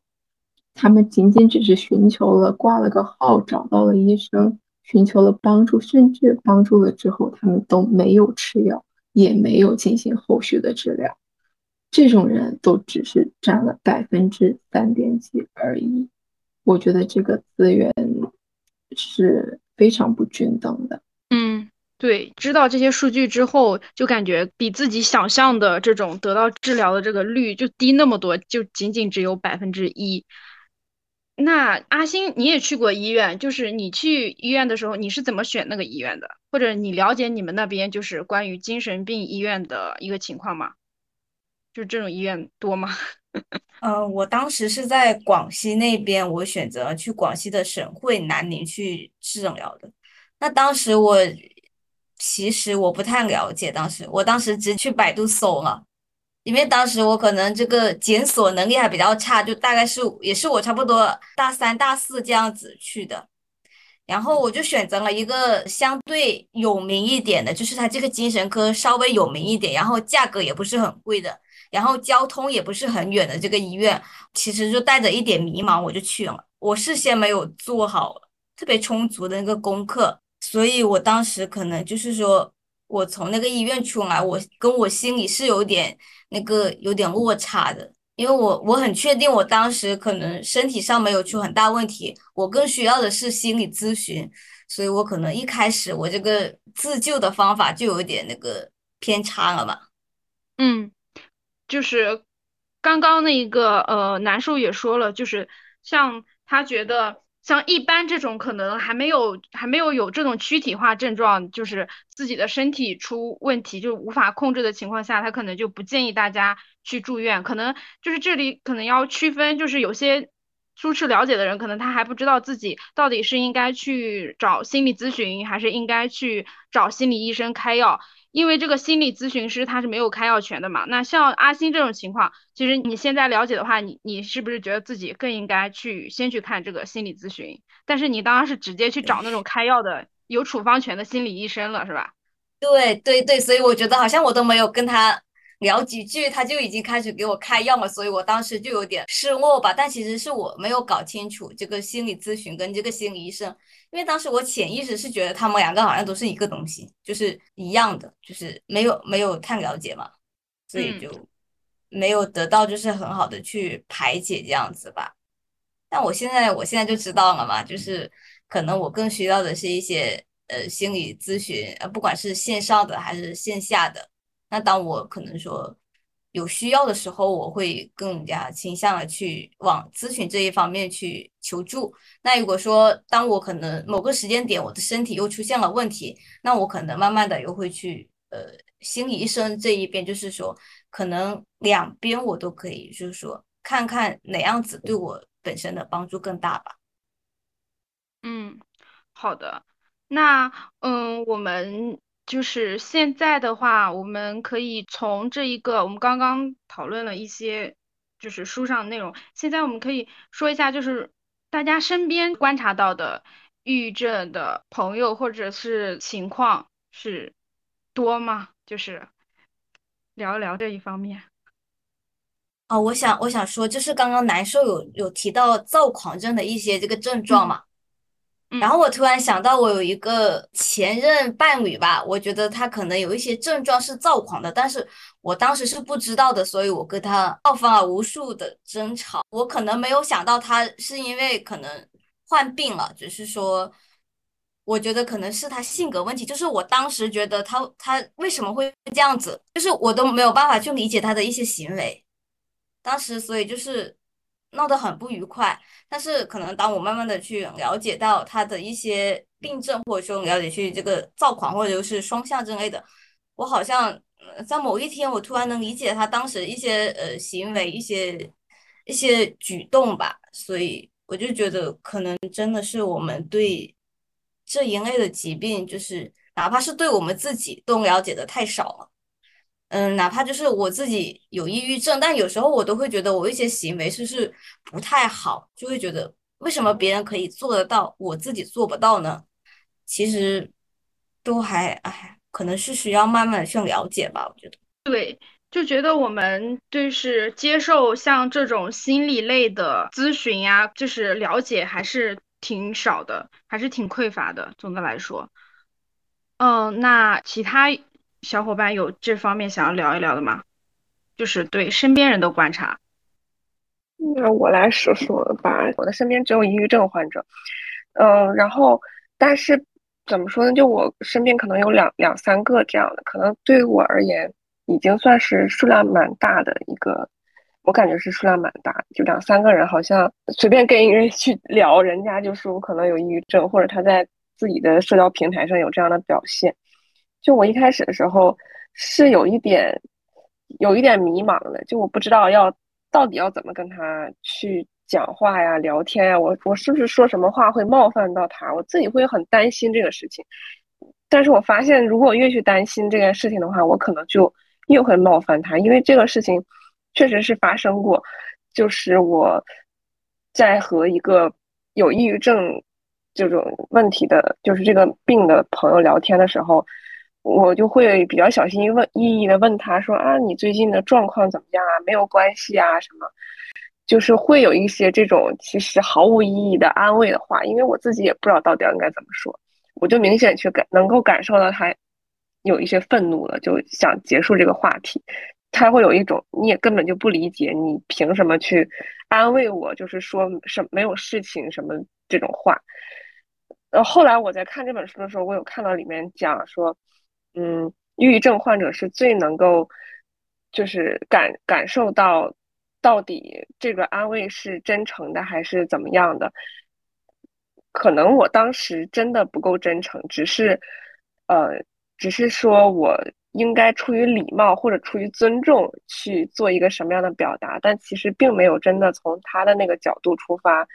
他们仅仅只是寻求了挂了个号，找到了医生。寻求了帮助，甚至帮助了之后，他们都没有吃药，也没有进行后续的治疗。这种人都只是占了百分之三点几而已。我觉得这个资源是非常不均等的。嗯，对，知道这些数据之后，就感觉比自己想象的这种得到治疗的这个率就低那么多，就仅仅只有百分之一。那阿星，你也去过医院，就是你去医院的时候，你是怎么选那个医院的？或者你了解你们那边就是关于精神病医院的一个情况吗？就这种医院多吗？呃，我当时是在广西那边，我选择去广西的省会南宁去治疗的。那当时我其实我不太了解，当时我当时只去百度搜了。因为当时我可能这个检索能力还比较差，就大概是也是我差不多大三、大四这样子去的，然后我就选择了一个相对有名一点的，就是它这个精神科稍微有名一点，然后价格也不是很贵的，然后交通也不是很远的这个医院，其实就带着一点迷茫我就去了，我事先没有做好特别充足的那个功课，所以我当时可能就是说我从那个医院出来，我跟我心里是有点。那个有点落差的，因为我我很确定我当时可能身体上没有出很大问题，我更需要的是心理咨询，所以我可能一开始我这个自救的方法就有点那个偏差了嘛。嗯，就是刚刚那一个呃，南叔也说了，就是像他觉得像一般这种可能还没有还没有有这种躯体化症状，就是自己的身体出问题就无法控制的情况下，他可能就不建议大家去住院。可能就是这里可能要区分，就是有些初次了解的人，可能他还不知道自己到底是应该去找心理咨询，还是应该去找心理医生开药。因为这个心理咨询师他是没有开药权的嘛，那像阿星这种情况，其实你现在了解的话，你你是不是觉得自己更应该去先去看这个心理咨询？但是你当然是直接去找那种开药的有处方权的心理医生了，是吧？对对对，所以我觉得好像我都没有跟他。聊几句，他就已经开始给我开药了，所以我当时就有点失落吧。但其实是我没有搞清楚这个心理咨询跟这个心理医生，因为当时我潜意识是觉得他们两个好像都是一个东西，就是一样的，就是没有没有太了解嘛，所以就没有得到就是很好的去排解这样子吧。但我现在我现在就知道了嘛，就是可能我更需要的是一些呃心理咨询，呃不管是线上的还是线下的。那当我可能说有需要的时候，我会更加倾向的去往咨询这一方面去求助。那如果说当我可能某个时间点我的身体又出现了问题，那我可能慢慢的又会去呃心理医生这一边，就是说可能两边我都可以，就是说看看哪样子对我本身的帮助更大吧。嗯，好的。那嗯，我们。就是现在的话，我们可以从这一个，我们刚刚讨论了一些，就是书上的内容。现在我们可以说一下，就是大家身边观察到的抑郁症的朋友或者是情况是多吗？就是聊一聊这一方面。哦，我想我想说，就是刚刚难受有有提到躁狂症的一些这个症状嘛。然后我突然想到，我有一个前任伴侣吧，我觉得他可能有一些症状是躁狂的，但是我当时是不知道的，所以我跟他爆发了无数的争吵。我可能没有想到他是因为可能患病了，只是说，我觉得可能是他性格问题。就是我当时觉得他他为什么会这样子，就是我都没有办法去理解他的一些行为。当时所以就是。闹得很不愉快，但是可能当我慢慢的去了解到他的一些病症，或者说了解去这个躁狂或者就是双向之类的，我好像在某一天我突然能理解他当时一些呃行为、一些一些举动吧，所以我就觉得可能真的是我们对这一类的疾病，就是哪怕是对我们自己都了解的太少了。嗯，哪怕就是我自己有抑郁症，但有时候我都会觉得我一些行为是是不太好，就会觉得为什么别人可以做得到，我自己做不到呢？其实都还哎，可能是需要慢慢去了解吧。我觉得，对，就觉得我们就是接受像这种心理类的咨询呀，就是了解还是挺少的，还是挺匮乏的。总的来说，嗯，那其他。小伙伴有这方面想要聊一聊的吗？就是对身边人的观察。那我来说说吧。我的身边只有抑郁症患者，嗯，然后但是怎么说呢？就我身边可能有两两三个这样的，可能对于我而言已经算是数量蛮大的一个，我感觉是数量蛮大。就两三个人，好像随便跟一个人去聊，人家就说我可能有抑郁症，或者他在自己的社交平台上有这样的表现。就我一开始的时候是有一点，有一点迷茫的，就我不知道要到底要怎么跟他去讲话呀、聊天呀，我我是不是说什么话会冒犯到他？我自己会很担心这个事情。但是我发现，如果越去担心这件事情的话，我可能就越会冒犯他，因为这个事情确实是发生过。就是我在和一个有抑郁症这种问题的，就是这个病的朋友聊天的时候。我就会比较小心翼翼的问他说啊，你最近的状况怎么样啊？没有关系啊，什么，就是会有一些这种其实毫无意义的安慰的话，因为我自己也不知道到底应该怎么说，我就明显去感能够感受到他有一些愤怒了，就想结束这个话题。他会有一种你也根本就不理解，你凭什么去安慰我？就是说什没有事情什么这种话。呃，后来我在看这本书的时候，我有看到里面讲说。嗯，抑郁症患者是最能够，就是感感受到到底这个安慰是真诚的还是怎么样的。可能我当时真的不够真诚，只是，呃，只是说我应该出于礼貌或者出于尊重去做一个什么样的表达，但其实并没有真的从他的那个角度出发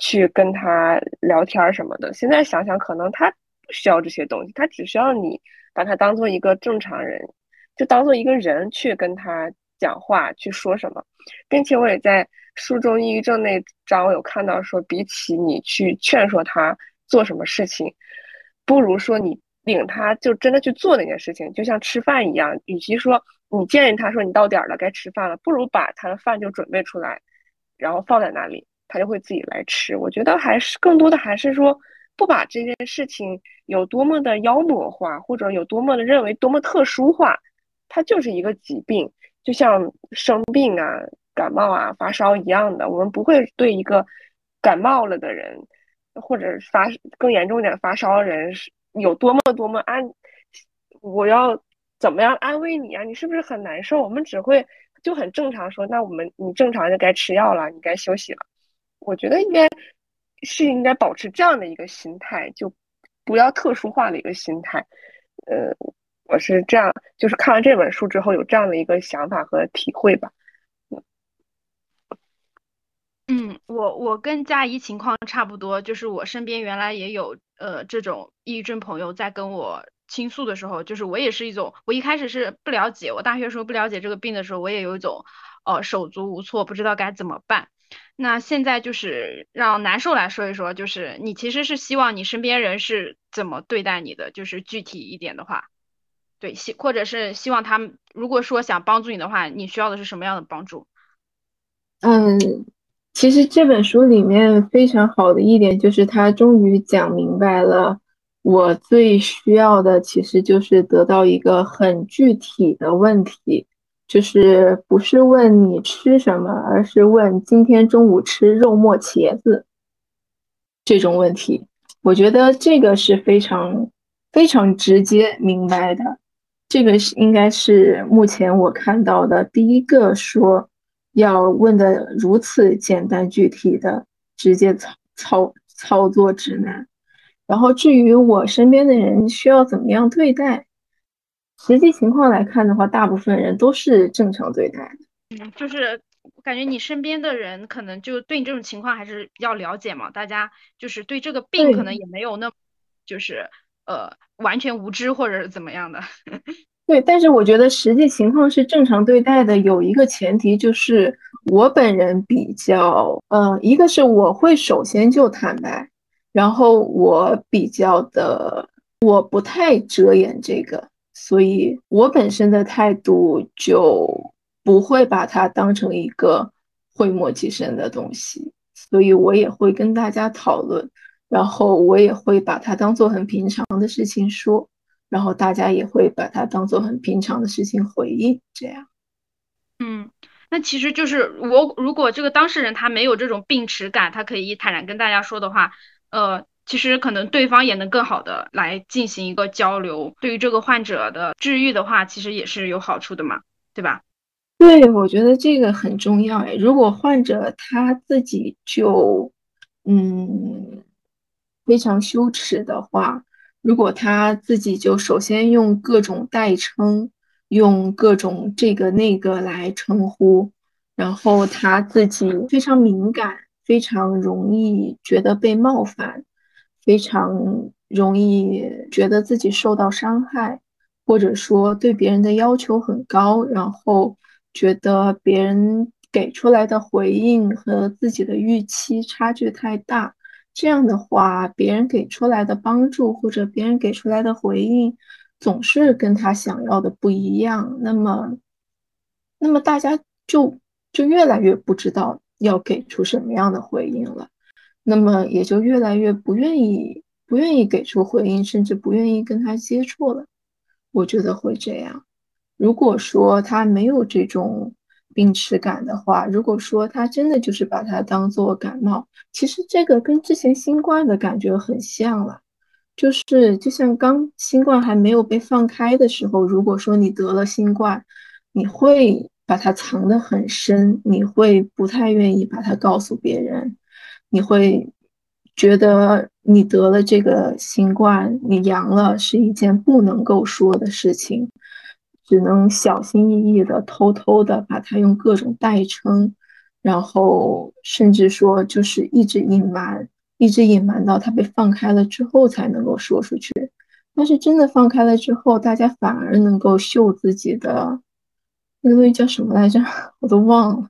去跟他聊天什么的。现在想想，可能他不需要这些东西，他只需要你把他当做一个正常人，就当做一个人去跟他讲话，去说什么，并且我也在。书中抑郁症那章，我有看到说，比起你去劝说他做什么事情，不如说你领他就真的去做那件事情，就像吃饭一样。与其说你建议他说你到点了该吃饭了，不如把他的饭就准备出来，然后放在那里，他就会自己来吃。我觉得还是更多的还是说，不把这件事情有多么的妖魔化，或者有多么的认为多么特殊化，它就是一个疾病，就像生病啊。感冒啊，发烧一样的，我们不会对一个感冒了的人，或者发更严重点发烧的人，是有多么多么安，我要怎么样安慰你啊？你是不是很难受？我们只会就很正常说，那我们你正常就该吃药了，你该休息了。我觉得应该是应该保持这样的一个心态，就不要特殊化的一个心态。呃，我是这样，就是看完这本书之后有这样的一个想法和体会吧。嗯，我我跟佳怡情况差不多，就是我身边原来也有呃这种抑郁症朋友在跟我倾诉的时候，就是我也是一种，我一开始是不了解，我大学时候不了解这个病的时候，我也有一种呃手足无措，不知道该怎么办。那现在就是让难受来说一说，就是你其实是希望你身边人是怎么对待你的，就是具体一点的话，对，希或者是希望他们如果说想帮助你的话，你需要的是什么样的帮助？嗯。其实这本书里面非常好的一点就是，他终于讲明白了，我最需要的其实就是得到一个很具体的问题，就是不是问你吃什么，而是问今天中午吃肉末茄子这种问题。我觉得这个是非常非常直接明白的，这个是应该是目前我看到的第一个说。要问的如此简单具体的直接操操操作指南，然后至于我身边的人需要怎么样对待，实际情况来看的话，大部分人都是正常对待的。嗯，就是感觉你身边的人可能就对你这种情况还是比较了解嘛，大家就是对这个病可能也没有那么就是呃完全无知或者是怎么样的。对，但是我觉得实际情况是正常对待的。有一个前提就是我本人比较，嗯，一个是我会首先就坦白，然后我比较的，我不太遮掩这个，所以我本身的态度就不会把它当成一个讳莫及深的东西，所以我也会跟大家讨论，然后我也会把它当做很平常的事情说。然后大家也会把它当做很平常的事情回应，这样。嗯，那其实就是我如果这个当事人他没有这种病耻感，他可以坦然跟大家说的话，呃，其实可能对方也能更好的来进行一个交流。对于这个患者的治愈的话，其实也是有好处的嘛，对吧？对，我觉得这个很重要哎。如果患者他自己就嗯非常羞耻的话。如果他自己就首先用各种代称，用各种这个那个来称呼，然后他自己非常敏感，非常容易觉得被冒犯，非常容易觉得自己受到伤害，或者说对别人的要求很高，然后觉得别人给出来的回应和自己的预期差距太大。这样的话，别人给出来的帮助或者别人给出来的回应，总是跟他想要的不一样。那么，那么大家就就越来越不知道要给出什么样的回应了。那么也就越来越不愿意不愿意给出回应，甚至不愿意跟他接触了。我觉得会这样。如果说他没有这种。病耻感的话，如果说他真的就是把它当做感冒，其实这个跟之前新冠的感觉很像了，就是就像刚新冠还没有被放开的时候，如果说你得了新冠，你会把它藏得很深，你会不太愿意把它告诉别人，你会觉得你得了这个新冠，你阳了是一件不能够说的事情，只能小心翼翼的、偷偷的把它用各种代称，然后甚至说就是一直隐瞒，一直隐瞒到它被放开了之后才能够说出去。但是真的放开了之后，大家反而能够秀自己的那个东西叫什么来着？我都忘了。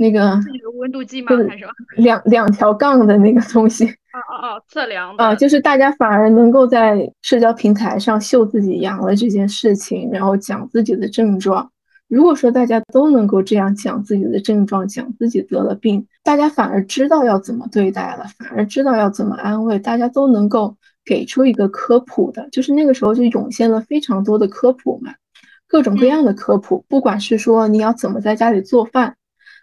那个温度计吗？还是两两条杠的那个东西？哦哦哦，测量的啊，就是大家反而能够在社交平台上秀自己阳了这件事情，然后讲自己的症状。如果说大家都能够这样讲自己的症状，讲自己得了病，大家反而知道要怎么对待了，反而知道要怎么安慰，大家都能够给出一个科普的，就是那个时候就涌现了非常多的科普嘛，各种各样的科普，不管是说你要怎么在家里做饭。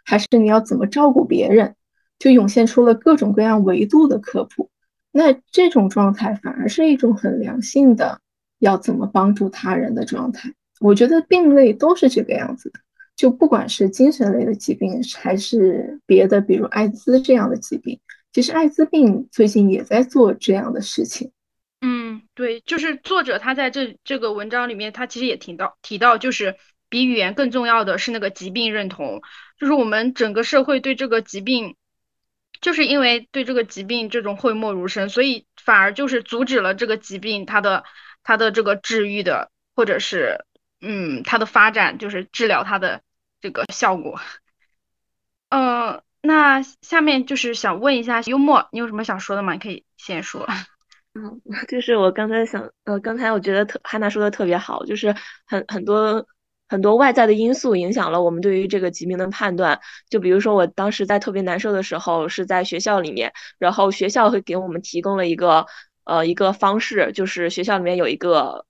还是你要怎么照顾别人，就涌现出了各种各样维度的科普。那这种状态反而是一种很良性的，要怎么帮助他人的状态。我觉得病类都是这个样子的，就不管是精神类的疾病，还是别的，比如艾滋这样的疾病，其实艾滋病最近也在做这样的事情。嗯，对，就是作者他在这这个文章里面，他其实也提到提到，就是比语言更重要的是那个疾病认同。就是我们整个社会对这个疾病，就是因为对这个疾病这种讳莫如深，所以反而就是阻止了这个疾病它的它的这个治愈的，或者是嗯它的发展，就是治疗它的这个效果。嗯，那下面就是想问一下幽默，你有什么想说的吗？你可以先说。嗯，就是我刚才想，呃，刚才我觉得特汉娜说的特别好，就是很很多。很多外在的因素影响了我们对于这个疾病的判断，就比如说我当时在特别难受的时候是在学校里面，然后学校会给我们提供了一个呃一个方式，就是学校里面有一个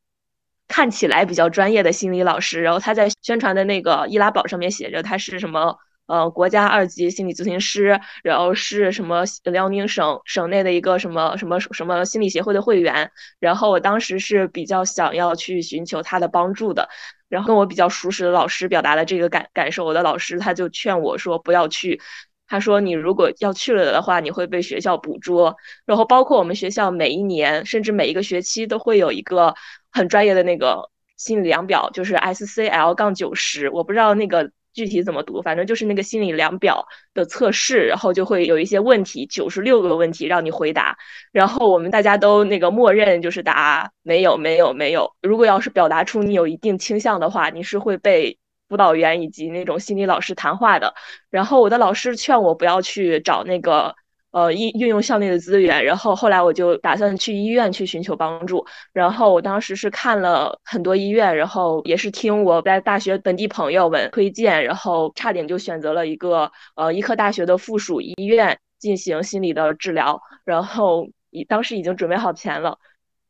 看起来比较专业的心理老师，然后他在宣传的那个易拉宝上面写着他是什么呃国家二级心理咨询师，然后是什么辽宁省省内的一个什么什么什么心理协会的会员，然后我当时是比较想要去寻求他的帮助的。然后跟我比较熟识的老师表达了这个感感受，我的老师他就劝我说不要去，他说你如果要去了的话，你会被学校捕捉。然后包括我们学校每一年甚至每一个学期都会有一个很专业的那个心理量表，就是 SCL 杠九十，我不知道那个。具体怎么读，反正就是那个心理量表的测试，然后就会有一些问题，九十六个问题让你回答，然后我们大家都那个默认就是答没有没有没有。如果要是表达出你有一定倾向的话，你是会被辅导员以及那种心理老师谈话的。然后我的老师劝我不要去找那个。呃，运运用校内的资源，然后后来我就打算去医院去寻求帮助。然后我当时是看了很多医院，然后也是听我在大学本地朋友们推荐，然后差点就选择了一个呃医科大学的附属医院进行心理的治疗。然后已当时已经准备好钱了，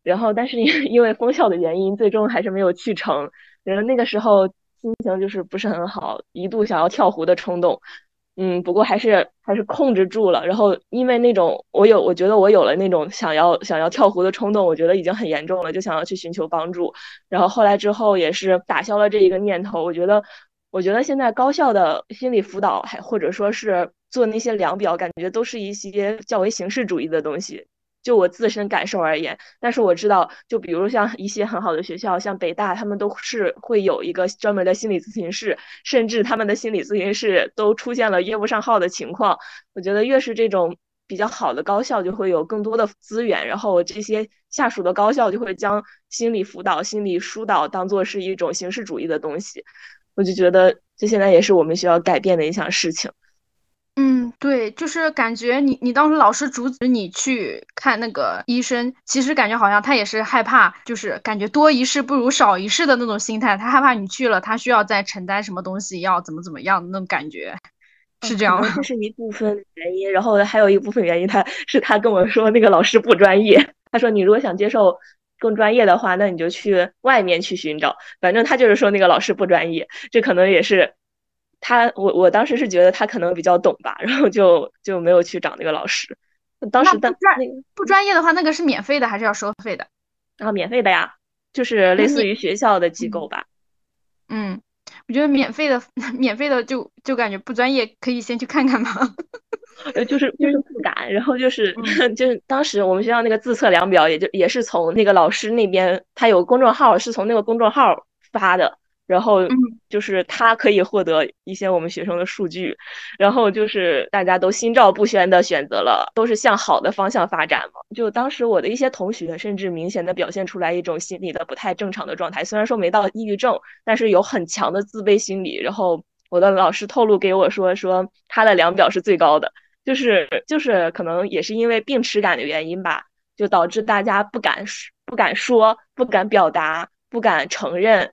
然后但是因因为封校的原因，最终还是没有去成。然后那个时候心情就是不是很好，一度想要跳湖的冲动。嗯，不过还是还是控制住了。然后因为那种我有，我觉得我有了那种想要想要跳湖的冲动，我觉得已经很严重了，就想要去寻求帮助。然后后来之后也是打消了这一个念头。我觉得，我觉得现在高校的心理辅导还或者说是做那些量表，感觉都是一些较为形式主义的东西。就我自身感受而言，但是我知道，就比如像一些很好的学校，像北大，他们都是会有一个专门的心理咨询室，甚至他们的心理咨询室都出现了约不上号的情况。我觉得越是这种比较好的高校，就会有更多的资源，然后这些下属的高校就会将心理辅导、心理疏导当做是一种形式主义的东西。我就觉得这现在也是我们需要改变的一项事情。嗯，对，就是感觉你你当时老师阻止你去看那个医生，其实感觉好像他也是害怕，就是感觉多一事不如少一事的那种心态，他害怕你去了，他需要再承担什么东西，要怎么怎么样的那种感觉，是这样吗？这是 一部分原因，然后还有一部分原因，他是他跟我说那个老师不专业，他说你如果想接受更专业的话，那你就去外面去寻找，反正他就是说那个老师不专业，这可能也是。他我我当时是觉得他可能比较懂吧，然后就就没有去找那个老师。当时的那不专业的话，那个是免费的还是要收费的？然后免费的呀，就是类似于学校的机构吧。嗯，我觉得免费的免费的就就感觉不专业，可以先去看看吗？呃，就是 就是不敢，然后就是 就是当时我们学校那个自测量表，也就也是从那个老师那边，他有公众号，是从那个公众号发的。然后就是他可以获得一些我们学生的数据，然后就是大家都心照不宣的选择了，都是向好的方向发展嘛。就当时我的一些同学甚至明显的表现出来一种心理的不太正常的状态，虽然说没到抑郁症，但是有很强的自卑心理。然后我的老师透露给我说，说他的量表是最高的，就是就是可能也是因为病耻感的原因吧，就导致大家不敢不敢说，不敢表达，不敢承认。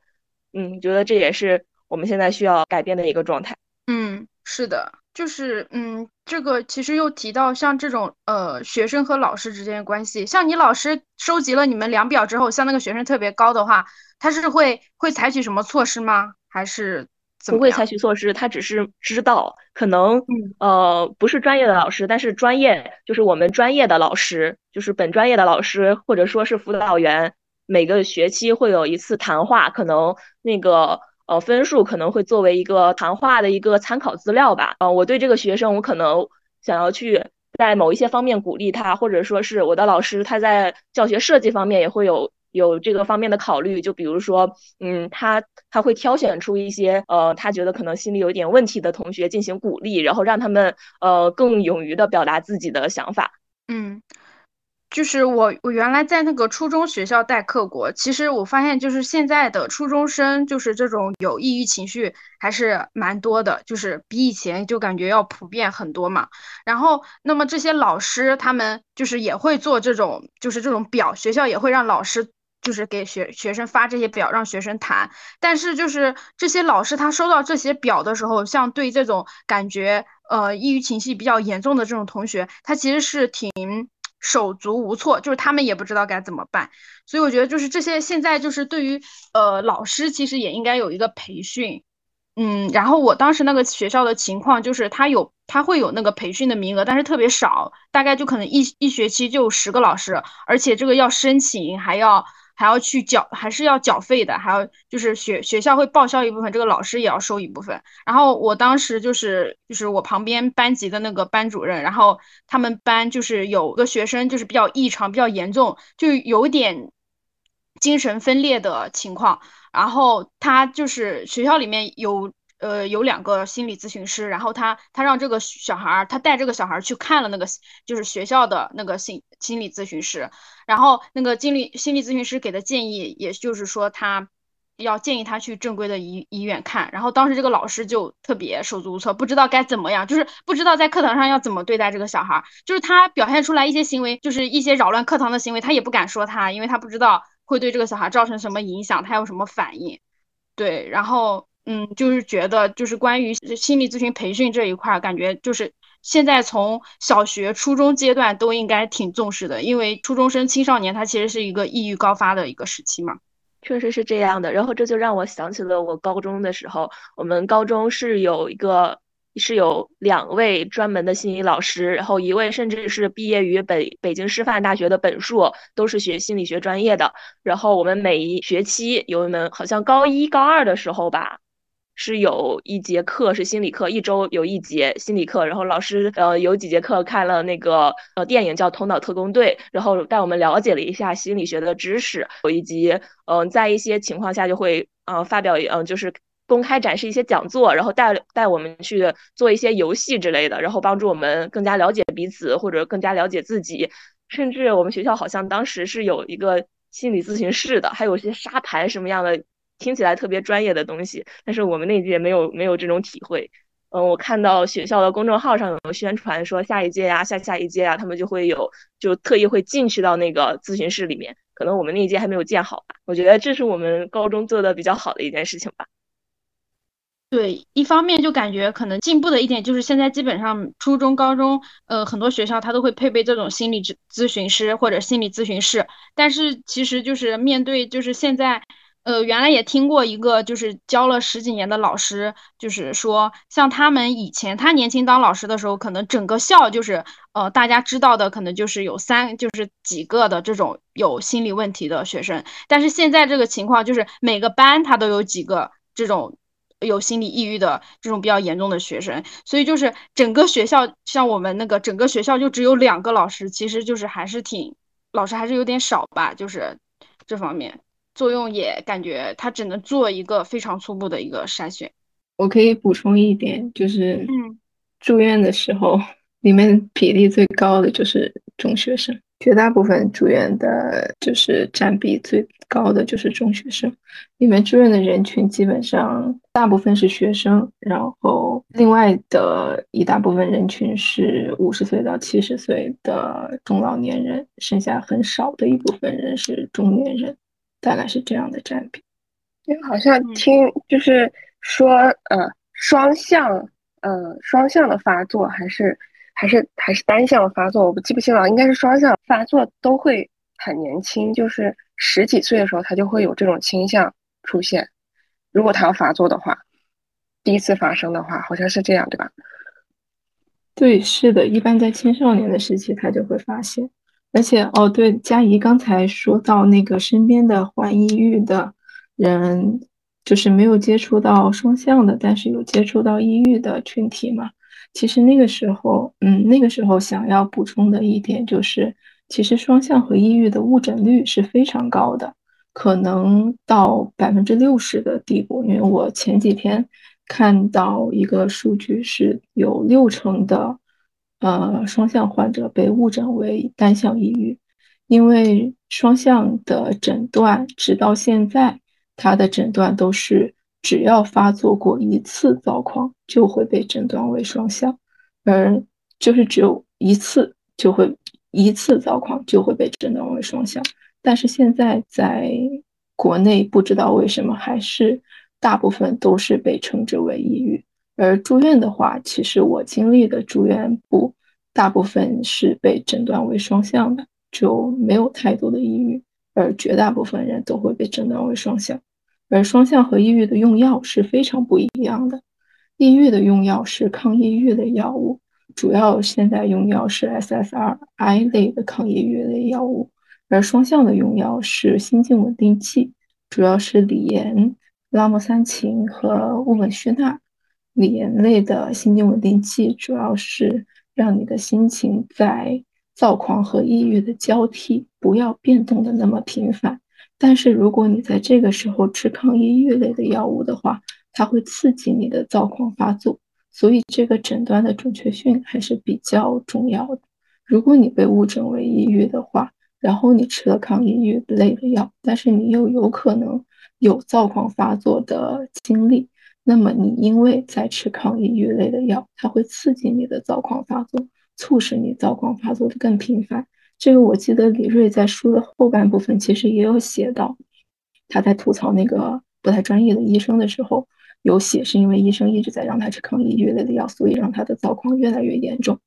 嗯，觉得这也是我们现在需要改变的一个状态。嗯，是的，就是嗯，这个其实又提到像这种呃学生和老师之间的关系，像你老师收集了你们量表之后，像那个学生特别高的话，他是会会采取什么措施吗？还是不会采取措施？他只是知道，可能呃不是专业的老师，但是专业就是我们专业的老师，就是本专业的老师或者说是辅导员。每个学期会有一次谈话，可能那个呃分数可能会作为一个谈话的一个参考资料吧。呃，我对这个学生，我可能想要去在某一些方面鼓励他，或者说是我的老师他在教学设计方面也会有有这个方面的考虑。就比如说，嗯，他他会挑选出一些呃他觉得可能心里有点问题的同学进行鼓励，然后让他们呃更勇于的表达自己的想法。嗯。就是我，我原来在那个初中学校代课过。其实我发现，就是现在的初中生，就是这种有抑郁情绪还是蛮多的，就是比以前就感觉要普遍很多嘛。然后，那么这些老师他们就是也会做这种，就是这种表，学校也会让老师就是给学学生发这些表，让学生谈。但是就是这些老师他收到这些表的时候，像对这种感觉呃抑郁情绪比较严重的这种同学，他其实是挺。手足无措，就是他们也不知道该怎么办，所以我觉得就是这些现在就是对于呃老师其实也应该有一个培训，嗯，然后我当时那个学校的情况就是他有他会有那个培训的名额，但是特别少，大概就可能一一学期就十个老师，而且这个要申请还要。还要去缴，还是要缴费的，还要就是学学校会报销一部分，这个老师也要收一部分。然后我当时就是就是我旁边班级的那个班主任，然后他们班就是有个学生就是比较异常，比较严重，就有点精神分裂的情况。然后他就是学校里面有。呃，有两个心理咨询师，然后他他让这个小孩儿，他带这个小孩儿去看了那个就是学校的那个心心理咨询师，然后那个心理心理咨询师给的建议，也就是说他要建议他去正规的医医院看，然后当时这个老师就特别手足无措，不知道该怎么样，就是不知道在课堂上要怎么对待这个小孩儿，就是他表现出来一些行为，就是一些扰乱课堂的行为，他也不敢说他，因为他不知道会对这个小孩造成什么影响，他有什么反应，对，然后。嗯，就是觉得就是关于心理咨询培训这一块，感觉就是现在从小学、初中阶段都应该挺重视的，因为初中生、青少年他其实是一个抑郁高发的一个时期嘛。确实是这样的，然后这就让我想起了我高中的时候，我们高中是有一个是有两位专门的心理老师，然后一位甚至是毕业于北北京师范大学的本硕，都是学心理学专业的。然后我们每一学期有一门，好像高一高二的时候吧。是有一节课是心理课，一周有一节心理课，然后老师呃有几节课看了那个呃电影叫《头脑特工队》，然后带我们了解了一下心理学的知识，以及嗯在一些情况下就会呃发表嗯就是公开展示一些讲座，然后带带我们去做一些游戏之类的，然后帮助我们更加了解彼此或者更加了解自己，甚至我们学校好像当时是有一个心理咨询室的，还有一些沙盘什么样的。听起来特别专业的东西，但是我们那届没有没有这种体会。嗯，我看到学校的公众号上有宣传说下一届呀、下下一届呀，他们就会有就特意会进去到那个咨询室里面。可能我们那一届还没有建好吧？我觉得这是我们高中做的比较好的一件事情吧。对，一方面就感觉可能进步的一点就是现在基本上初中、高中，呃，很多学校它都会配备这种心理咨咨询师或者心理咨询室。但是其实就是面对就是现在。呃，原来也听过一个，就是教了十几年的老师，就是说，像他们以前他年轻当老师的时候，可能整个校就是，呃，大家知道的可能就是有三，就是几个的这种有心理问题的学生。但是现在这个情况就是每个班他都有几个这种有心理抑郁的这种比较严重的学生，所以就是整个学校像我们那个整个学校就只有两个老师，其实就是还是挺老师还是有点少吧，就是这方面作用也感觉它只能做一个非常初步的一个筛选。我可以补充一点，就是嗯，住院的时候，里面比例最高的就是中学生，绝大部分住院的就是占比最高的就是中学生。里面住院的人群基本上大部分是学生，然后另外的一大部分人群是五十岁到七十岁的中老年人，剩下很少的一部分人是中年人，大概是这样的占比。因为好像嗯听就是说，呃，双向，呃，双向的发作还是还是还是单向发作，我不记不清了，应该是双向发作都会很年轻，就是十几岁的时候他就会有这种倾向出现。如果他要发作的话，第一次发生的话，好像是这样，对吧？对，是的，一般在青少年的时期，他就会发现。而且，哦，对，佳怡刚才说到那个身边的患抑郁的人，就是没有接触到双向的，但是有接触到抑郁的群体嘛。其实那个时候，嗯，那个时候想要补充的一点就是，其实双向和抑郁的误诊率是非常高的，可能到百分之六十的地步。因为我前几天看到一个数据是有六成的呃双向患者被误诊为单向抑郁，因为双向的诊断直到现在，它的诊断都是只要发作过一次躁狂就会被诊断为双向，而就是只有一次就会一次躁狂就会被诊断为双向。但是现在在国内不知道为什么还是大部分都是被称之为抑郁，而住院的话，其实我经历的住院部大部分是被诊断为双向的，就没有太多的抑郁，而绝大部分人都会被诊断为双向。而双向和抑郁的用药是非常不一样的，抑郁的用药是抗抑郁的药物，主要现在用药是 SSRI 类的抗抑郁类药物。而双向的用药是心境稳定剂，主要是锂盐、拉莫三嗪和戊苯须钠。锂盐类的心境稳定剂主要是让你的心情在躁狂和抑郁的交替不要变动的那么频繁。但是如果你在这个时候吃抗抑郁类的药物的话，它会刺激你的躁狂发作，所以这个诊断的准确性还是比较重要的。如果你被误诊为抑郁的话，然后你吃了抗抑郁类的药，但是你又有可能有躁狂发作的经历，那么你因为在吃抗抑郁类的药，它会刺激你的躁狂发作，促使你躁狂发作的更频繁。这个我记得李锐在书的后半部分其实也有写到，他在吐槽那个不太专业的医生的时候，有写是因为医生一直在让他吃抗抑郁类的药，所以让他的躁狂越来越严重。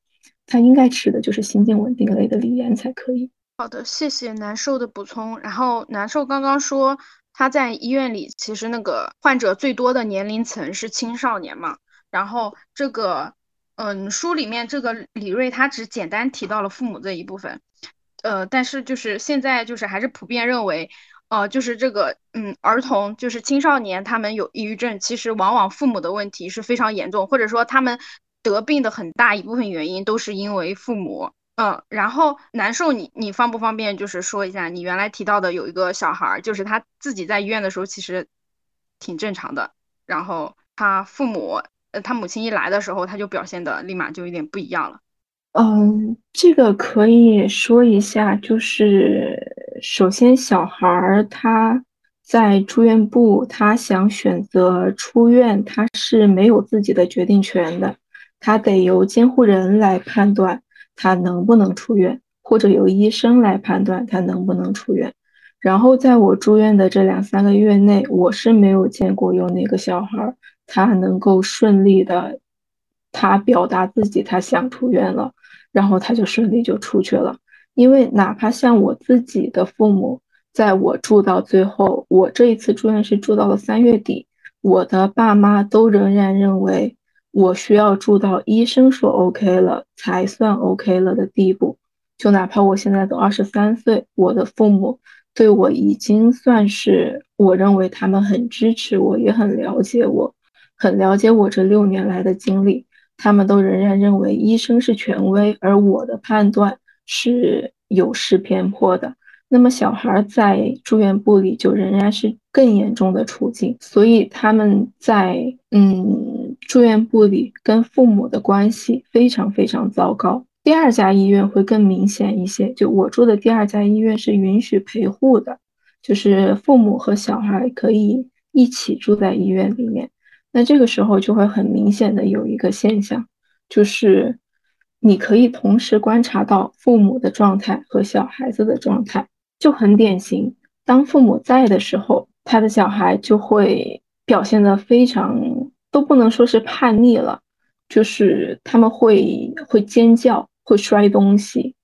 他应该吃的就是心境稳定类的锂盐才可以。好的，谢谢难受的补充。然后难受刚刚说他在医院里，其实那个患者最多的年龄层是青少年嘛。然后这个，嗯，书里面这个李锐他只简单提到了父母这一部分，呃，但是就是现在就是还是普遍认为，呃，就是这个，嗯，儿童就是青少年他们有抑郁症，其实往往父母的问题是非常严重，或者说他们得病的很大一部分原因都是因为父母。嗯，然后难受你，你方不方便就是说一下，你原来提到的有一个小孩儿，就是他自己在医院的时候其实挺正常的，然后他父母，呃，他母亲一来的时候，他就表现的立马就有点不一样了。嗯，这个可以说一下，就是首先小孩儿他在住院部，他想选择出院，他是没有自己的决定权的，他得由监护人来判断。他能不能出院，或者由医生来判断他能不能出院。然后在我住院的这两三个月内，我是没有见过有哪个小孩他能够顺利的，他表达自己他想出院了，然后他就顺利就出去了。因为哪怕像我自己的父母，在我住到最后，我这一次住院是住到了三月底，我的爸妈都仍然认为。我需要住到医生说 OK 了才算 OK 了的地步，就哪怕我现在都二十三岁，我的父母对我已经算是我认为他们很支持我，也很了解我，很了解我这六年来的经历，他们都仍然认为医生是权威，而我的判断是有失偏颇的。那么小孩在住院部里就仍然是更严重的处境，所以他们在嗯住院部里跟父母的关系非常非常糟糕。第二家医院会更明显一些，就我住的第二家医院是允许陪护的，就是父母和小孩可以一起住在医院里面。那这个时候就会很明显的有一个现象，就是你可以同时观察到父母的状态和小孩子的状态。就很典型，当父母在的时候，他的小孩就会表现的非常，都不能说是叛逆了，就是他们会会尖叫，会摔东西，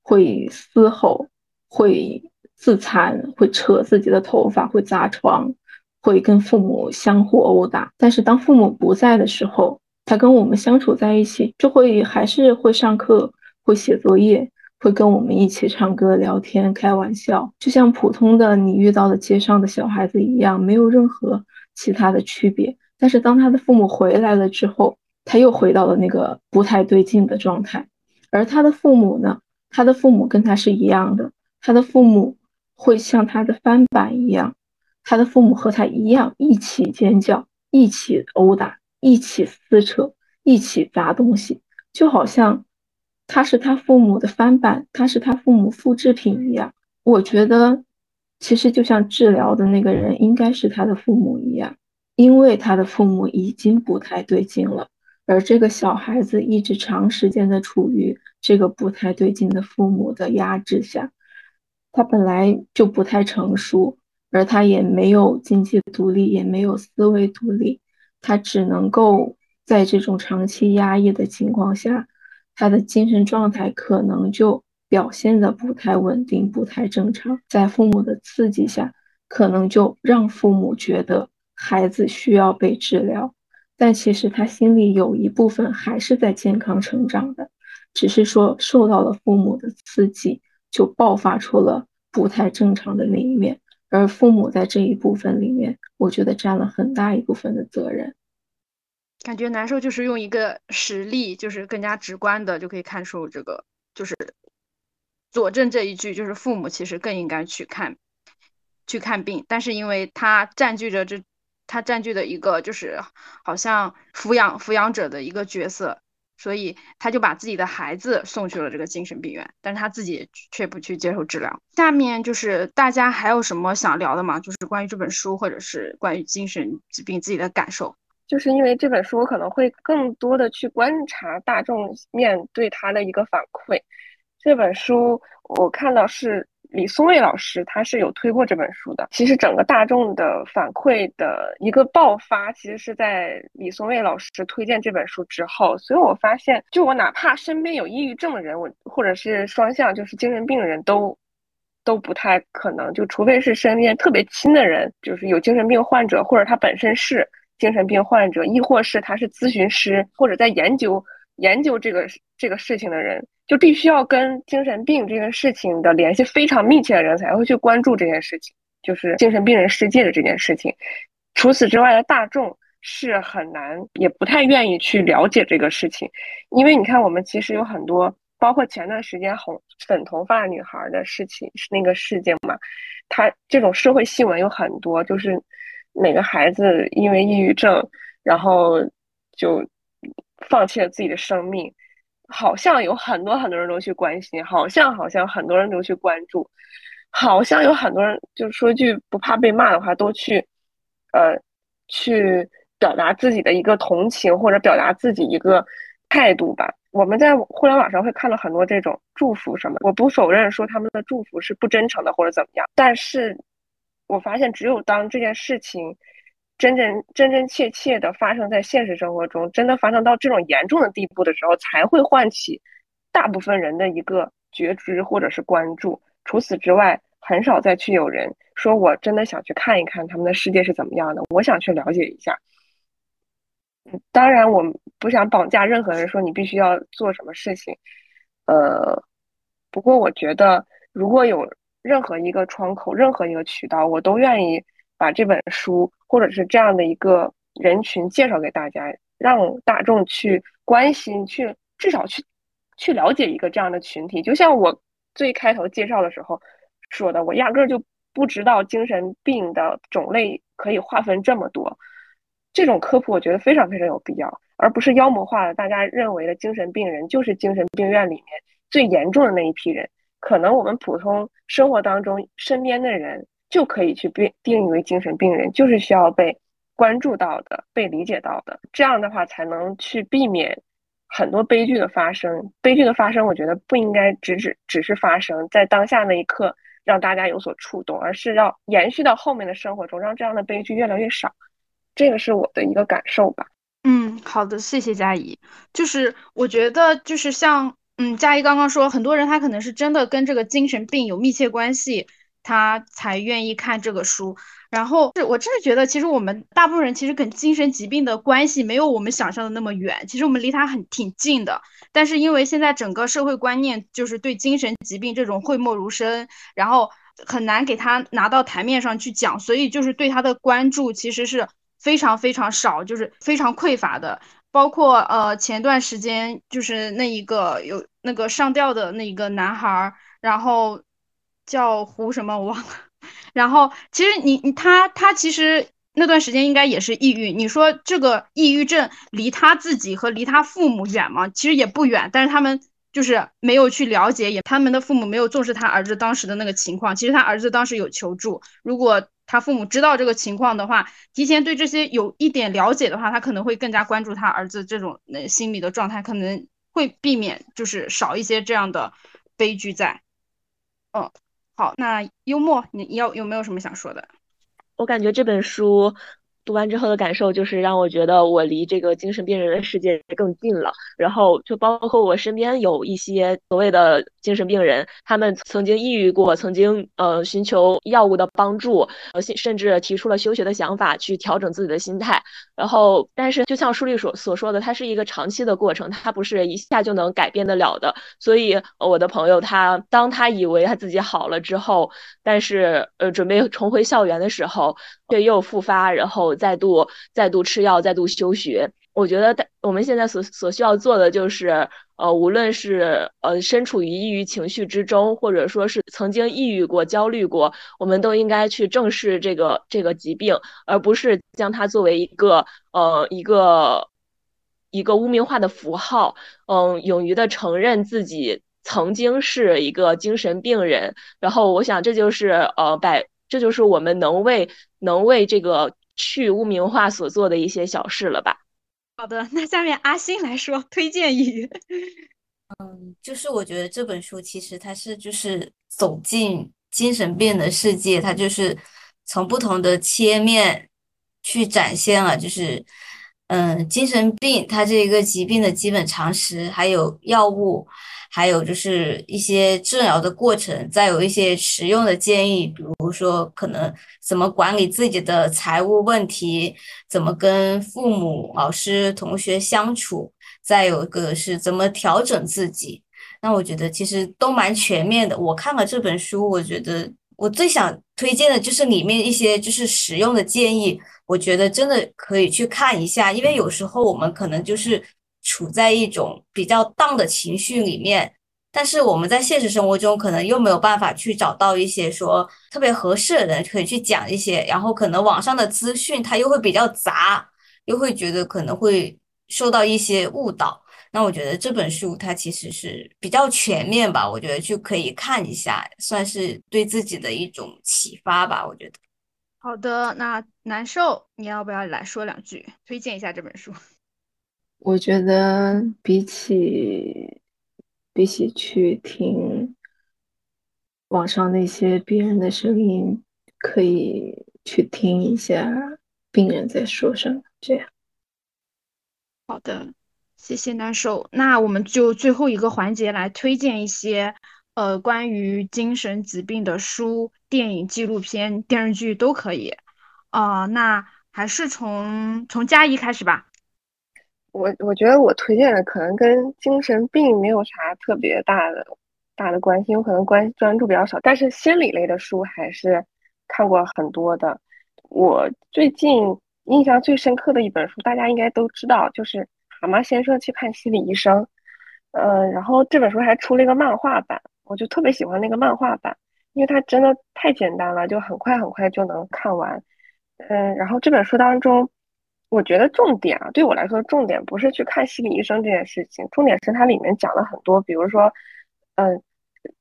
会嘶吼，会自残，会扯自己的头发，会砸床，会跟父母相互殴打。但是当父母不在的时候，他跟我们相处在一起，就会还是会上课，会写作业。会跟我们一起唱歌、聊天、开玩笑，就像普通的你遇到的街上的小孩子一样，没有任何其他的区别。但是当他的父母回来了之后，他又回到了那个不太对劲的状态。而他的父母呢？他的父母跟他是一样的，他的父母会像他的翻版一样，他的父母和他一样，一起尖叫，一起殴打，一起撕扯，一起砸东西，就好像。他是他父母的翻版，他是他父母复制品一样。我觉得，其实就像治疗的那个人应该是他的父母一样，因为他的父母已经不太对劲了，而这个小孩子一直长时间的处于这个不太对劲的父母的压制下，他本来就不太成熟，而他也没有经济独立，也没有思维独立，他只能够在这种长期压抑的情况下。他的精神状态可能就表现的不太稳定，不太正常，在父母的刺激下，可能就让父母觉得孩子需要被治疗，但其实他心里有一部分还是在健康成长的，只是说受到了父母的刺激，就爆发出了不太正常的那一面，而父母在这一部分里面，我觉得占了很大一部分的责任。感觉难受，就是用一个实例，就是更加直观的就可以看出这个，就是佐证这一句，就是父母其实更应该去看，去看病，但是因为他占据着这，他占据的一个就是好像抚养抚养者的一个角色，所以他就把自己的孩子送去了这个精神病院，但是他自己却不去接受治疗。下面就是大家还有什么想聊的吗？就是关于这本书，或者是关于精神疾病自己的感受。就是因为这本书，我可能会更多的去观察大众面对他的一个反馈。这本书我看到是李松蔚老师，他是有推过这本书的。其实整个大众的反馈的一个爆发，其实是在李松蔚老师推荐这本书之后。所以我发现，就我哪怕身边有抑郁症的人，我或者是双向就是精神病人，都都不太可能，就除非是身边特别亲的人，就是有精神病患者，或者他本身是。精神病患者，亦或是他是咨询师，或者在研究研究这个这个事情的人，就必须要跟精神病这件事情的联系非常密切的人，才会去关注这件事情，就是精神病人世界的这件事情。除此之外的大众是很难，也不太愿意去了解这个事情，因为你看，我们其实有很多，包括前段时间红粉头发女孩的事情，是那个事件嘛，他这种社会新闻有很多，就是。哪个孩子因为抑郁症，然后就放弃了自己的生命？好像有很多很多人都去关心，好像好像很多人都去关注，好像有很多人就说句不怕被骂的话，都去呃去表达自己的一个同情或者表达自己一个态度吧。我们在互联网上会看到很多这种祝福什么，我不否认说他们的祝福是不真诚的或者怎么样，但是。我发现，只有当这件事情真真真真切切的发生在现实生活中，真的发生到这种严重的地步的时候，才会唤起大部分人的一个觉知或者是关注。除此之外，很少再去有人说我真的想去看一看他们的世界是怎么样的，我想去了解一下。当然，我不想绑架任何人，说你必须要做什么事情。呃，不过我觉得，如果有。任何一个窗口，任何一个渠道，我都愿意把这本书或者是这样的一个人群介绍给大家，让大众去关心，去至少去去了解一个这样的群体。就像我最开头介绍的时候说的，我压根儿就不知道精神病的种类可以划分这么多。这种科普我觉得非常非常有必要，而不是妖魔化了大家认为的精神病人就是精神病院里面最严重的那一批人。可能我们普通生活当中身边的人就可以去被定义为精神病人，就是需要被关注到的、被理解到的。这样的话才能去避免很多悲剧的发生。悲剧的发生，我觉得不应该只只只是发生在当下那一刻让大家有所触动，而是要延续到后面的生活中，让这样的悲剧越来越少。这个是我的一个感受吧。嗯，好的，谢谢佳怡。就是我觉得，就是像嗯，佳怡刚刚说，很多人他可能是真的跟这个精神病有密切关系，他才愿意看这个书。然后是我真的觉得，其实我们大部分人其实跟精神疾病的关系没有我们想象的那么远，其实我们离他很挺近的。但是因为现在整个社会观念就是对精神疾病这种讳莫如深，然后很难给他拿到台面上去讲，所以就是对他的关注其实是。非常非常少，就是非常匮乏的。包括呃，前段时间就是那一个有那个上吊的那一个男孩，然后叫胡什么我忘了。然后其实你你他他其实那段时间应该也是抑郁。你说这个抑郁症离他自己和离他父母远吗？其实也不远，但是他们就是没有去了解，也他们的父母没有重视他儿子当时的那个情况。其实他儿子当时有求助，如果。他父母知道这个情况的话，提前对这些有一点了解的话，他可能会更加关注他儿子这种呃心理的状态，可能会避免就是少一些这样的悲剧在。嗯，好，那幽默，你要有没有什么想说的？我感觉这本书。读完之后的感受就是让我觉得我离这个精神病人的世界更近了。然后就包括我身边有一些所谓的精神病人，他们曾经抑郁过，曾经呃寻求药物的帮助，呃甚至提出了休学的想法去调整自己的心态。然后，但是就像书里所所说的，它是一个长期的过程，它不是一下就能改变得了的。所以我的朋友他当他以为他自己好了之后，但是呃准备重回校园的时候，却又复发，然后。再度再度吃药，再度休学。我觉得，我们现在所所需要做的就是，呃，无论是呃身处于抑郁情绪之中，或者说是曾经抑郁过、焦虑过，我们都应该去正视这个这个疾病，而不是将它作为一个呃一个一个污名化的符号。嗯，勇于的承认自己曾经是一个精神病人。然后，我想这就是呃百，这就是我们能为能为这个。去污名化所做的一些小事了吧？好的，那下面阿星来说推荐语。嗯，就是我觉得这本书其实它是就是走进精神病的世界，它就是从不同的切面去展现了，就是嗯，精神病它这一个疾病的基本常识，还有药物。还有就是一些治疗的过程，再有一些实用的建议，比如说可能怎么管理自己的财务问题，怎么跟父母、老师、同学相处，再有一个是怎么调整自己。那我觉得其实都蛮全面的。我看了这本书，我觉得我最想推荐的就是里面一些就是实用的建议，我觉得真的可以去看一下，因为有时候我们可能就是。处在一种比较荡的情绪里面，但是我们在现实生活中可能又没有办法去找到一些说特别合适的人可以去讲一些，然后可能网上的资讯它又会比较杂，又会觉得可能会受到一些误导。那我觉得这本书它其实是比较全面吧，我觉得就可以看一下，算是对自己的一种启发吧。我觉得。好的，那难受，你要不要来说两句，推荐一下这本书？我觉得比起比起去听网上那些别人的声音，可以去听一下病人在说什么。这样，好的，谢谢难受。那我们就最后一个环节来推荐一些呃关于精神疾病的书、电影、纪录片、电视剧都可以。啊，那还是从从佳怡开始吧。我我觉得我推荐的可能跟精神病没有啥特别大的大的关系，我可能关专注比较少。但是心理类的书还是看过很多的。我最近印象最深刻的一本书，大家应该都知道，就是《蛤蟆先生去看心理医生》。嗯，然后这本书还出了一个漫画版，我就特别喜欢那个漫画版，因为它真的太简单了，就很快很快就能看完。嗯，然后这本书当中，我觉得重点啊，对我来说重点不是去看心理医生这件事情，重点是它里面讲了很多，比如说，嗯，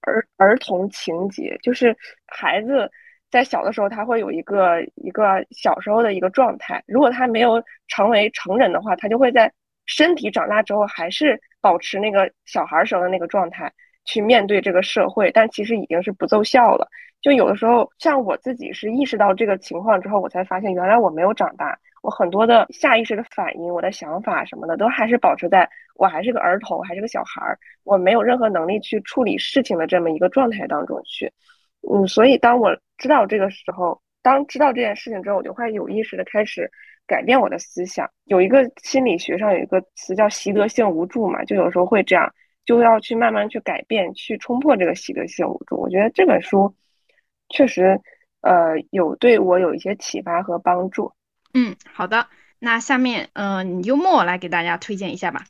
儿儿童情节，就是孩子。在小的时候，他会有一个一个小时候的一个状态。如果他没有成为成人的话，他就会在身体长大之后还是保持那个小孩时候的那个状态去面对这个社会。但其实已经是不奏效了。就有的时候，像我自己是意识到这个情况之后，我才发现原来我没有长大。我很多的下意识的反应、我的想法什么的，都还是保持在我还是个儿童，还是个小孩儿，我没有任何能力去处理事情的这么一个状态当中去。嗯，所以当我知道这个时候，当知道这件事情之后，我就会有意识的开始改变我的思想。有一个心理学上有一个词叫习得性无助嘛，就有时候会这样，就要去慢慢去改变，去冲破这个习得性无助。我觉得这本书确实，呃，有对我有一些启发和帮助。嗯，好的，那下面，嗯，幽默来给大家推荐一下吧。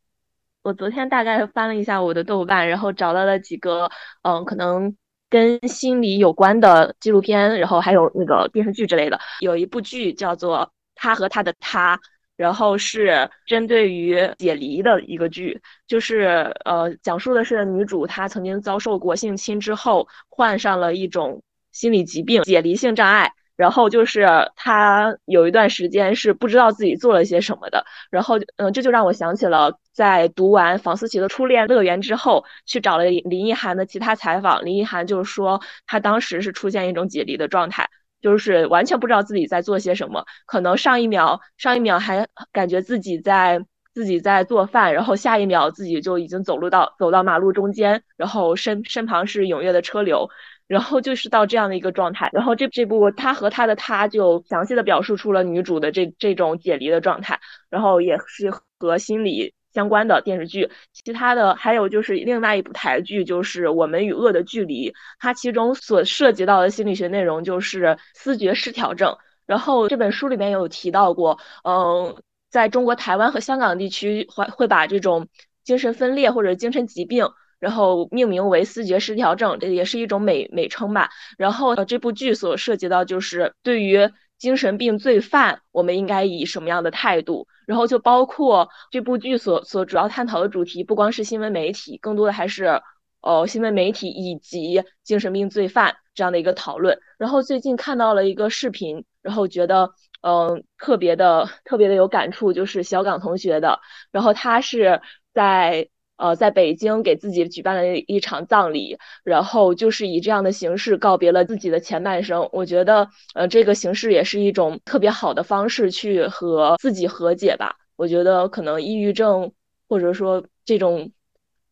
我昨天大概翻了一下我的豆瓣，然后找到了几个，嗯，可能。跟心理有关的纪录片，然后还有那个电视剧之类的，有一部剧叫做《他和他的他》，然后是针对于解离的一个剧，就是呃，讲述的是女主她曾经遭受过性侵之后，患上了一种心理疾病——解离性障碍。然后就是他有一段时间是不知道自己做了些什么的，然后嗯，这就让我想起了在读完房思琪的《初恋乐园》之后，去找了林奕涵的其他采访，林奕涵就是说他当时是出现一种解离的状态，就是完全不知道自己在做些什么，可能上一秒上一秒还感觉自己在自己在做饭，然后下一秒自己就已经走路到走到马路中间，然后身身旁是踊跃的车流。然后就是到这样的一个状态，然后这这部他和他的他就详细的表述出了女主的这这种解离的状态，然后也是和心理相关的电视剧，其他的还有就是另外一部台剧就是我们与恶的距离，它其中所涉及到的心理学内容就是思觉失调症，然后这本书里面有提到过，嗯，在中国台湾和香港地区会会把这种精神分裂或者精神疾病。然后命名为思觉失调症，这也是一种美美称吧。然后呃，这部剧所涉及到就是对于精神病罪犯，我们应该以什么样的态度？然后就包括这部剧所所主要探讨的主题，不光是新闻媒体，更多的还是呃新闻媒体以及精神病罪犯这样的一个讨论。然后最近看到了一个视频，然后觉得嗯特别的特别的有感触，就是小岗同学的，然后他是在。呃，在北京给自己举办了一场葬礼，然后就是以这样的形式告别了自己的前半生。我觉得，呃，这个形式也是一种特别好的方式去和自己和解吧。我觉得可能抑郁症或者说这种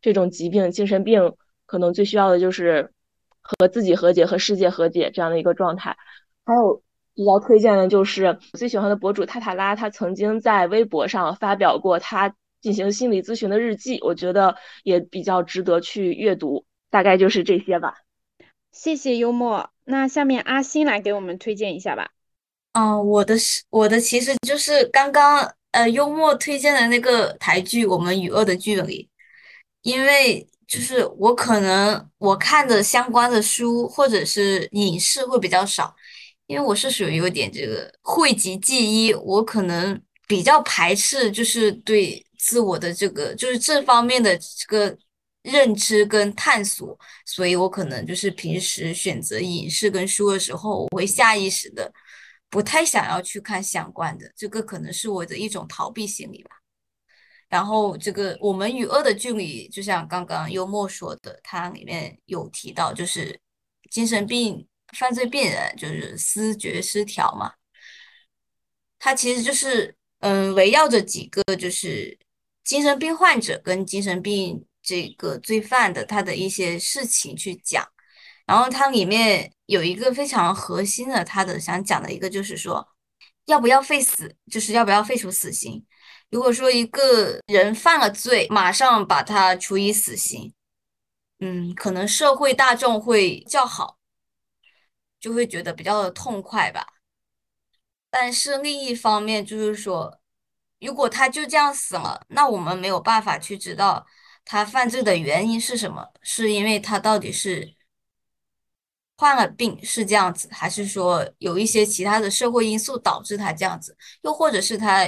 这种疾病、精神病，可能最需要的就是和自己和解、和世界和解这样的一个状态。还有比较推荐的就是最喜欢的博主塔塔拉，他曾经在微博上发表过他。进行心理咨询的日记，我觉得也比较值得去阅读。大概就是这些吧。谢谢幽默。那下面阿星来给我们推荐一下吧。嗯，我的是我的，其实就是刚刚呃幽默推荐的那个台剧《我们与恶的距离》，因为就是我可能我看的相关的书或者是影视会比较少，因为我是属于有点这个讳疾忌医，我可能比较排斥，就是对。自我的这个就是这方面的这个认知跟探索，所以我可能就是平时选择影视跟书的时候，我会下意识的不太想要去看相关的，这个可能是我的一种逃避心理吧。然后这个我们与恶的距离，就像刚刚幽默说的，它里面有提到，就是精神病犯罪病人就是思觉失调嘛，它其实就是嗯围绕着几个就是。精神病患者跟精神病这个罪犯的他的一些事情去讲，然后它里面有一个非常核心的，他的想讲的一个就是说，要不要废死，就是要不要废除死刑。如果说一个人犯了罪，马上把他处以死刑，嗯，可能社会大众会较好，就会觉得比较痛快吧。但是另一方面就是说，如果他就这样死了，那我们没有办法去知道他犯罪的原因是什么，是因为他到底是患了病是这样子，还是说有一些其他的社会因素导致他这样子，又或者是他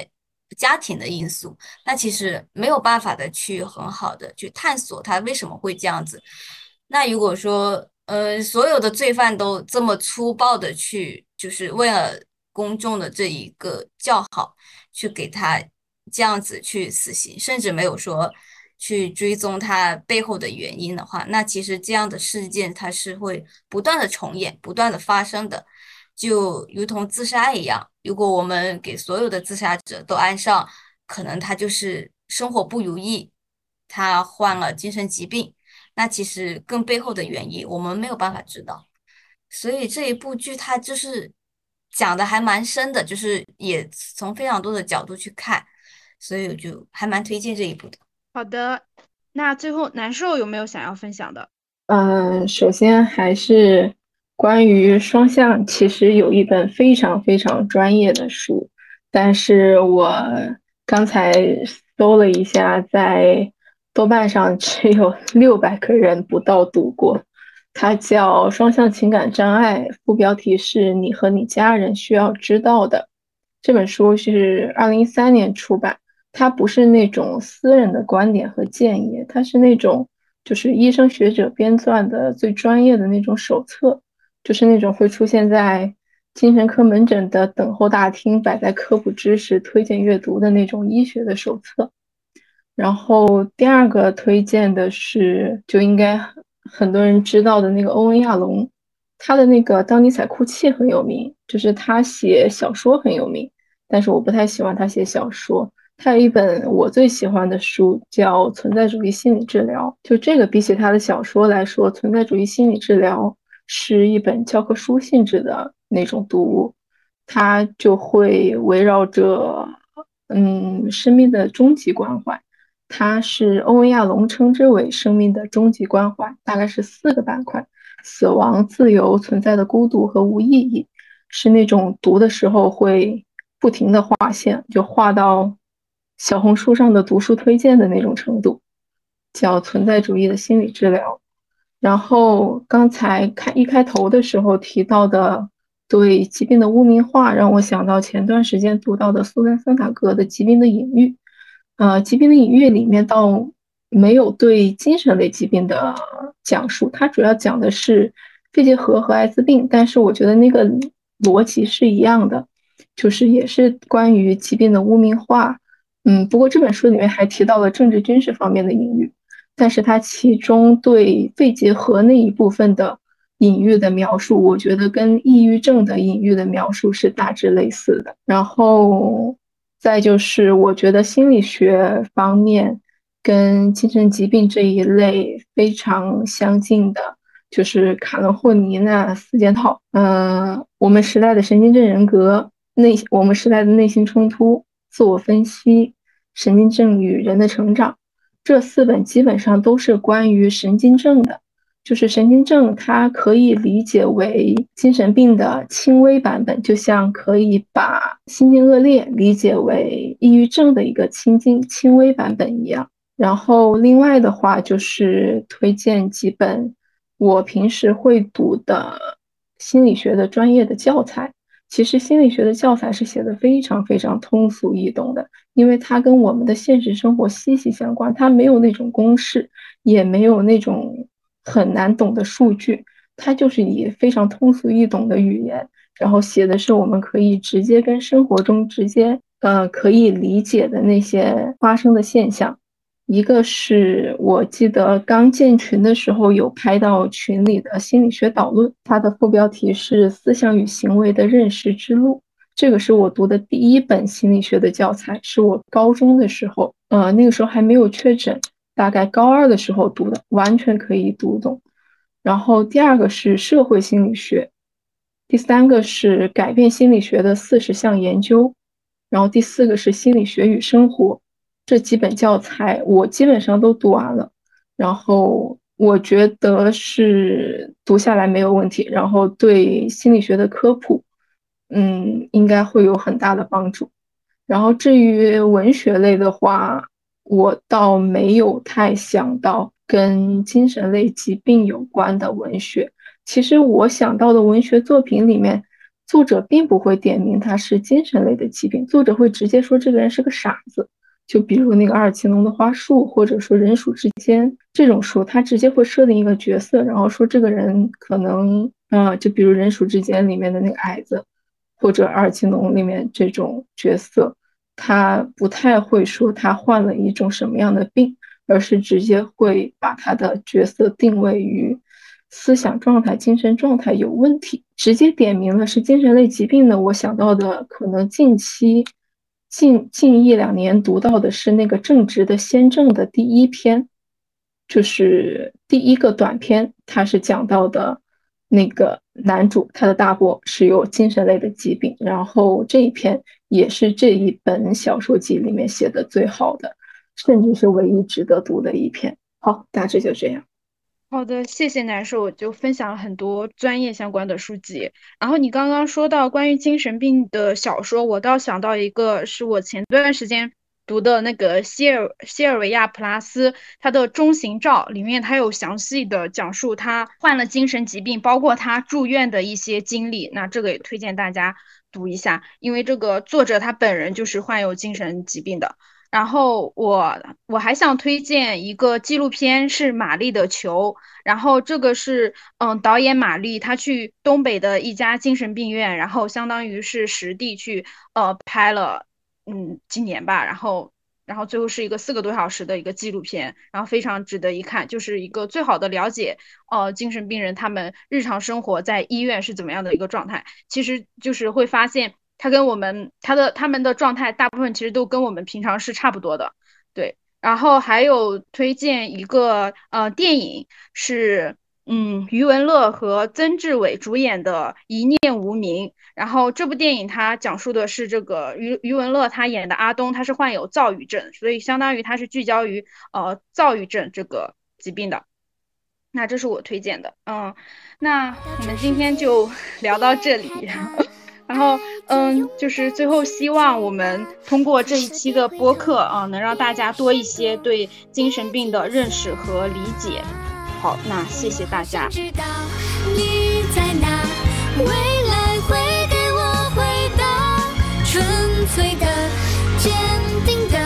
家庭的因素，那其实没有办法的去很好的去探索他为什么会这样子。那如果说呃所有的罪犯都这么粗暴的去，就是为了公众的这一个叫好，去给他这样子去死刑，甚至没有说。去追踪他背后的原因的话，那其实这样的事件它是会不断的重演、不断的发生的，就如同自杀一样。如果我们给所有的自杀者都安上，可能他就是生活不如意，他患了精神疾病，那其实更背后的原因我们没有办法知道。所以这一部剧它就是讲的还蛮深的，就是也从非常多的角度去看，所以我就还蛮推荐这一部的。好的，那最后难受有没有想要分享的？嗯，首先还是关于双向，其实有一本非常非常专业的书，但是我刚才搜了一下，在豆瓣上只有六百个人不到读过。它叫《双向情感障碍》，副标题是你和你家人需要知道的。这本书是二零一三年出版。它不是那种私人的观点和建议，它是那种就是医生学者编撰的最专业的那种手册，就是那种会出现在精神科门诊的等候大厅，摆在科普知识推荐阅读的那种医学的手册。然后第二个推荐的是，就应该很多人知道的那个欧文亚龙，他的那个《当尼采哭泣》很有名，就是他写小说很有名，但是我不太喜欢他写小说。他有一本我最喜欢的书，叫《存在主义心理治疗》。就这个，比起他的小说来说，《存在主义心理治疗》是一本教科书性质的那种读物。它就会围绕着，嗯，生命的终极关怀。它是欧文亚龙称之为生命的终极关怀，大概是四个板块：死亡、自由、存在的孤独和无意义。是那种读的时候会不停的划线，就画到。小红书上的读书推荐的那种程度，叫存在主义的心理治疗。然后刚才开一开头的时候提到的对疾病的污名化，让我想到前段时间读到的苏珊·桑塔格的《疾病的隐喻》。呃，《疾病的隐喻》里面倒没有对精神类疾病的讲述，它主要讲的是肺结核和艾滋病。但是我觉得那个逻辑是一样的，就是也是关于疾病的污名化。嗯，不过这本书里面还提到了政治军事方面的隐喻，但是它其中对肺结核那一部分的隐喻的描述，我觉得跟抑郁症的隐喻的描述是大致类似的。然后再就是，我觉得心理学方面跟精神疾病这一类非常相近的，就是卡伦霍尼那四件套。呃，我们时代的神经症人格内，我们时代的内心冲突。自我分析、神经症与人的成长，这四本基本上都是关于神经症的。就是神经症，它可以理解为精神病的轻微版本，就像可以把心境恶劣理解为抑郁症的一个轻轻轻微版本一样。然后另外的话，就是推荐几本我平时会读的心理学的专业的教材。其实心理学的教材是写的非常非常通俗易懂的，因为它跟我们的现实生活息息相关，它没有那种公式，也没有那种很难懂的数据，它就是以非常通俗易懂的语言，然后写的是我们可以直接跟生活中直接呃可以理解的那些发生的现象。一个是我记得刚建群的时候有拍到群里的心理学导论，它的副标题是《思想与行为的认识之路》。这个是我读的第一本心理学的教材，是我高中的时候，呃，那个时候还没有确诊，大概高二的时候读的，完全可以读懂。然后第二个是社会心理学，第三个是改变心理学的四十项研究，然后第四个是心理学与生活。这几本教材我基本上都读完了，然后我觉得是读下来没有问题，然后对心理学的科普嗯，应该会有很大的帮助。然后至于文学类的话，我倒没有太想到跟精神类疾病有关的文学。其实我想到的文学作品里面，作者并不会点名他是精神类的疾病，作者会直接说这个人是个傻子。就比如那个阿尔奇农的花束，或者说人鼠之间这种书，他直接会设定一个角色，然后说这个人可能，啊，就比如人鼠之间里面的那个矮子，或者阿尔奇农里面这种角色，他不太会说他患了一种什么样的病，而是直接会把他的角色定位于思想状态、精神状态有问题，直接点名了是精神类疾病的。我想到的可能近期。近近一两年读到的是那个正直的先正的第一篇，就是第一个短篇，它是讲到的那个男主他的大伯是有精神类的疾病，然后这一篇也是这一本小说集里面写的最好的，甚至是唯一值得读的一篇。好，大致就这样。好的，谢谢难受，就分享了很多专业相关的书籍。然后你刚刚说到关于精神病的小说，我倒想到一个，是我前段时间读的那个西尔西尔维亚普拉斯他的中型照，里面他有详细的讲述他患了精神疾病，包括他住院的一些经历。那这个也推荐大家读一下，因为这个作者他本人就是患有精神疾病的。然后我我还想推荐一个纪录片，是《玛丽的球》。然后这个是，嗯，导演玛丽她去东北的一家精神病院，然后相当于是实地去，呃，拍了，嗯，几年吧。然后，然后最后是一个四个多小时的一个纪录片，然后非常值得一看，就是一个最好的了解，呃，精神病人他们日常生活在医院是怎么样的一个状态。其实就是会发现。他跟我们他的他们的状态大部分其实都跟我们平常是差不多的，对。然后还有推荐一个呃电影是嗯余文乐和曾志伟主演的《一念无名》。然后这部电影它讲述的是这个余余文乐他演的阿东，他是患有躁郁症，所以相当于他是聚焦于呃躁郁症这个疾病的。那这是我推荐的，嗯，那我们今天就 聊到这里。然后，嗯，就是最后希望我们通过这一期的播客啊，能让大家多一些对精神病的认识和理解。好，那谢谢大家。纯粹的、坚定的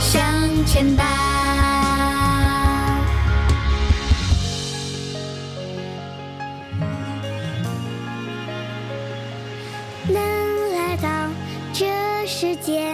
向前吧。世界太好啦！